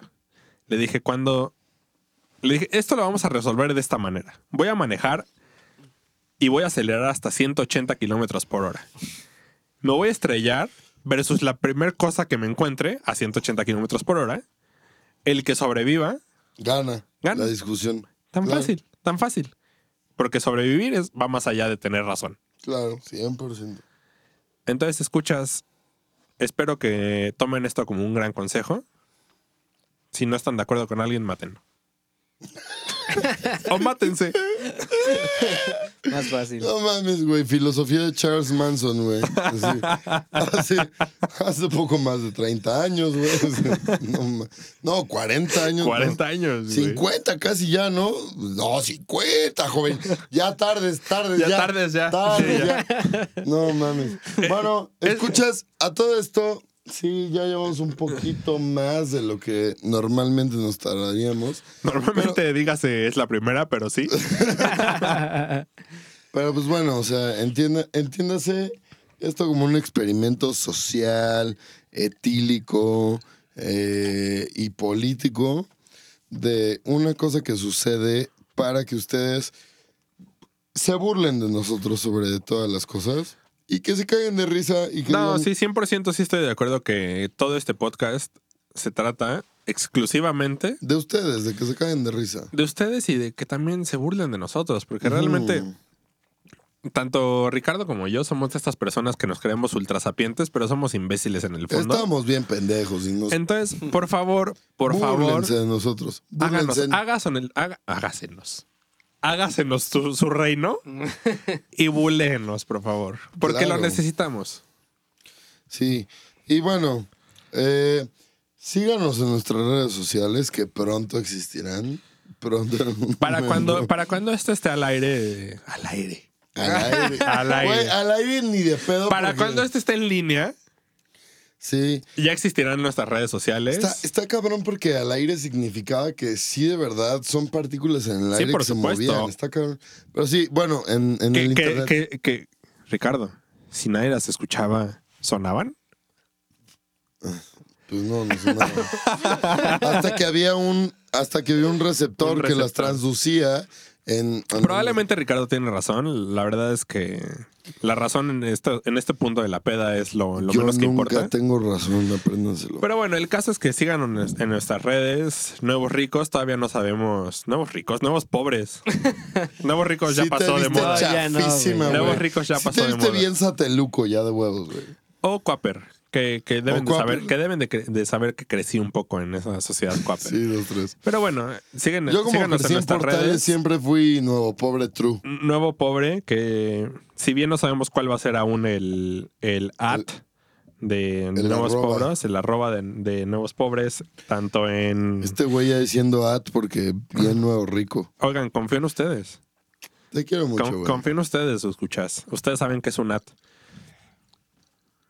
Le dije, cuando... Le dije, esto lo vamos a resolver de esta manera. Voy a manejar y voy a acelerar hasta 180 kilómetros por hora. Me voy a estrellar versus la primera cosa que me encuentre a 180 kilómetros por hora. El que sobreviva, Gana, Gana. la discusión. tan Claro, fácil, tan fácil. Porque sobrevivir es, va más allá de tener razón. Claro, 100%. Entonces, escuchas, espero que tomen esto como un gran consejo. Si no están de acuerdo con alguien, mátenlo. o mátense. Más fácil. No mames, güey. Filosofía de Charles Manson, güey. Así, hace, hace poco más de 30 años, güey. No, no, 40 años. 40 no. años. güey. 50 casi ya, ¿no? No, 50, joven. Ya tardes, tardes, Ya ya. tardes, ya. Tardes, Sí, ya. No mames. Bueno, escuchas a todo esto. Sí, ya llevamos un poquito más de lo que normalmente nos tardaríamos. Normalmente dígase es la primera, pero sí. Pero pues bueno, o sea, entienda, entiéndase esto como un experimento social, etílico eh, y político de una cosa que sucede para que ustedes se burlen de nosotros sobre todas las cosas y que se caigan de risa y que No, digan, sí, 100% sí estoy de acuerdo que todo este podcast se trata exclusivamente de ustedes, de que se caigan de risa. de ustedes y de que también se burlen de nosotros, porque realmente tanto Ricardo como yo somos de estas personas que nos creemos ultrasapientes, pero somos imbéciles en el fondo. Estamos bien pendejos y nos Entonces, por favor, por favor, búrlense de nosotros. háganos, Búrlense. hágasenos, haga- hágasenos. Hágasenos su, su reino y buléenos, por favor. Porque Claro. lo necesitamos. Sí, y bueno, eh, síganos en nuestras redes sociales que pronto existirán. Pronto. Para cuando, para cuando esto esté al aire. Al aire. Al aire. Al aire. Güey, al aire ni de pedo. Para porque- cuando esto esté en línea, Sí. ya existirán nuestras redes sociales. Está, está cabrón porque al aire significaba que sí, de verdad, son partículas en el Sí, aire por que se supuesto. movían. Está cabrón. Pero sí, bueno, en, en que, el internet. que- que- Ricardo, si nadie las escuchaba, ¿sonaban? Pues no, no sé nada. hasta que había un, hasta que había un receptor, Un que las transducía en. en- Probablemente Ricardo tiene razón. La verdad es que la razón en este, en este punto de la peda es lo, lo Yo menos que nunca importa. tengo razón, apréndanselo. Pero bueno, el caso es que sigan en nuestras redes. Nuevos ricos, todavía no sabemos. Nuevos ricos, nuevos pobres. Nuevos ricos ya Sí pasó de moda. chafísima. Nuevos ricos ya Sí pasó te de viste moda. bien sateluco ya de huevos, güey. O Quaper, que, que deben, de saber, que, deben de, saber que crecí un poco en esa sociedad Quaper. Sí, dos, tres. Pero bueno, siguen, Yo como síganos en nuestras Portales redes. siempre fui nuevo pobre true. Nuevo pobre, que si bien no sabemos cuál va a ser aún el, el at, de, de El Nuevos arroba. Pobres, el arroba de, de Nuevos Pobres, tanto en... Este güey ya diciendo at porque bien nuevo rico. Oigan, confío en ustedes. Te quiero mucho, Con- confío en ustedes, escuchas. Ustedes saben que es un at.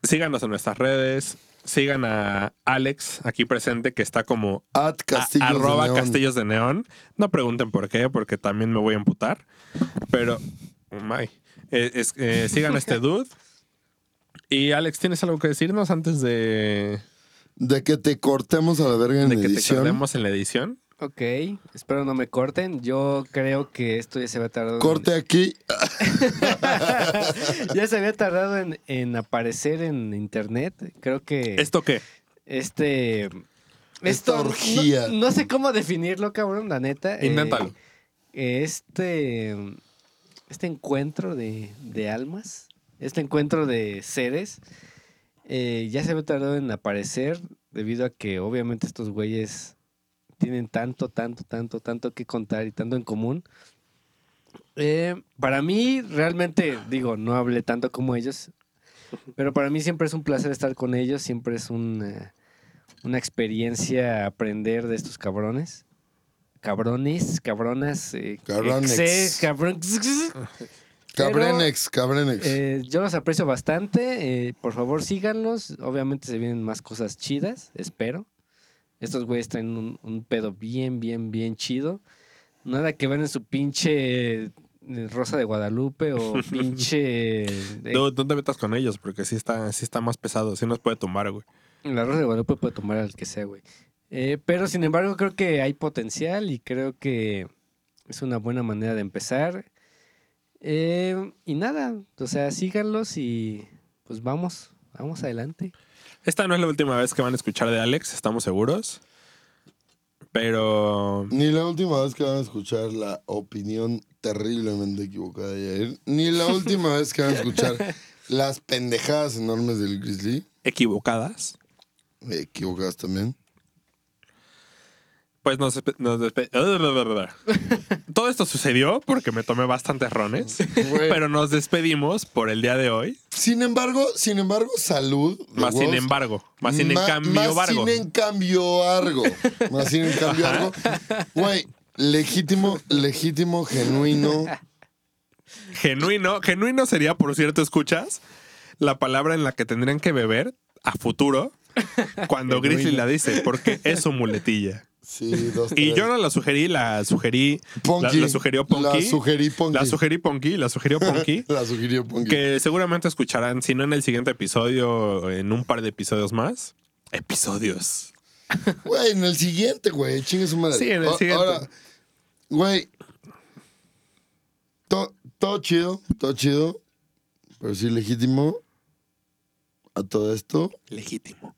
Síganos en nuestras redes. Sigan a Alex aquí presente, que está como At Castillos de arroba Neón. Castillos de Neón. No pregunten por qué, porque también me voy a emputar. Pero, oh my. Eh, es- eh, sigan a este dude. Y Alex, ¿tienes algo que decirnos antes de, De que te cortemos a la verga en de que te edición. quedemos en la edición? Ok, espero no me corten. Yo creo que esto ya se había tardado. en- Corte aquí. ya se había tardado en, en aparecer en internet. Creo que ¿Esto qué? este. Esta esto- orgía. No, no sé cómo definirlo, cabrón, la neta. Eh, este. Este encuentro de, de almas. Este encuentro de seres. eh, ya se había tardado en aparecer. Debido a que obviamente estos güeyes tienen tanto, tanto, tanto, tanto que contar y tanto en común. Eh, para mí, realmente, digo, no hablé tanto como ellos, pero para mí siempre es un placer estar con ellos, siempre es una, una experiencia aprender de estos cabrones. Cabrones, cabronas. eh, Cabronex. exe, cabrón- Cabrenex, Cabrenex. eh, yo los aprecio bastante. eh, por favor, síganlos. Obviamente se vienen más cosas chidas, espero. Estos güeyes traen un, un pedo bien, bien, bien chido. Nada que ver en su pinche eh, Rosa de Guadalupe o pinche... eh, No, no te metas con ellos, porque sí está, sí está más pesado. Sí nos puede tumbar, güey. La Rosa de Guadalupe puede tomar al que sea, güey. Eh, pero sin embargo, creo que hay potencial y creo que es una buena manera de empezar. Eh, y nada, o sea, síganlos y pues vamos, vamos adelante. Esta no es la última vez que van a escuchar de Alex, estamos seguros. Pero Ni la última vez que van a escuchar la opinión terriblemente equivocada de Yair. Ni la última vez que van a escuchar las pendejadas enormes del Grizzly. equivocadas, Equivocadas también. Pues nos, nos Todo esto sucedió porque me tomé bastantes rones, Güey. pero nos despedimos por el día de hoy. Sin embargo, sin embargo, salud. de Más sin huevos. embargo, más sin Ma- cambio, más vargo. sin en cambio algo. Más sin en cambio algo. Güey, legítimo, legítimo, genuino. Genuino, genuino sería, por cierto, escuchas, la palabra en la que tendrían que beber a futuro cuando Grizzly la dice, porque es su muletilla. Sí, dos, Y tres. yo no la sugerí, la sugerí. Ponky. La, la sugirió Ponky. La sugerí Ponky. La sugerí Ponky, la sugirió Ponky. La sugirió Ponky. que seguramente escucharán, si no en el siguiente episodio, en un par de episodios más. Episodios. Güey, en el siguiente, güey. Chingue su madre. Sí, en el siguiente. Ahora, güey. to- todo chido, todo chido. Pero sí, legítimo. A todo esto. Legítimo.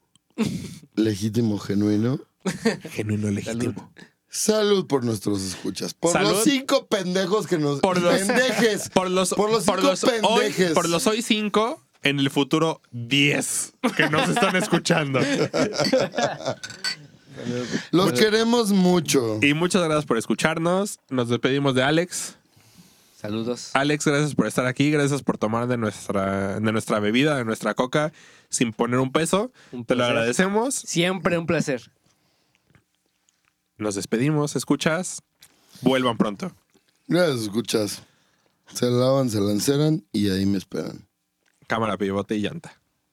Legítimo, genuino. Genuino legítimo. Salud por nuestros escuchas. Por Salud. los cinco pendejos que nos. Por los- pendejes. Por los, Por los cinco hoy, pendejes. por los hoy cinco, en el futuro 10 que nos están escuchando. Los queremos mucho. Y muchas gracias por escucharnos. Nos despedimos de Alex. Saludos. Alex, gracias por estar aquí. Gracias por tomar de nuestra, de nuestra bebida, de nuestra coca, sin poner un peso. Un Te lo agradecemos. Siempre un placer. Nos despedimos. ¿Escuchas? Vuelvan pronto. Gracias, escuchas. Se lavan, se lanceran y ahí me esperan. Cámara, pivote y llanta.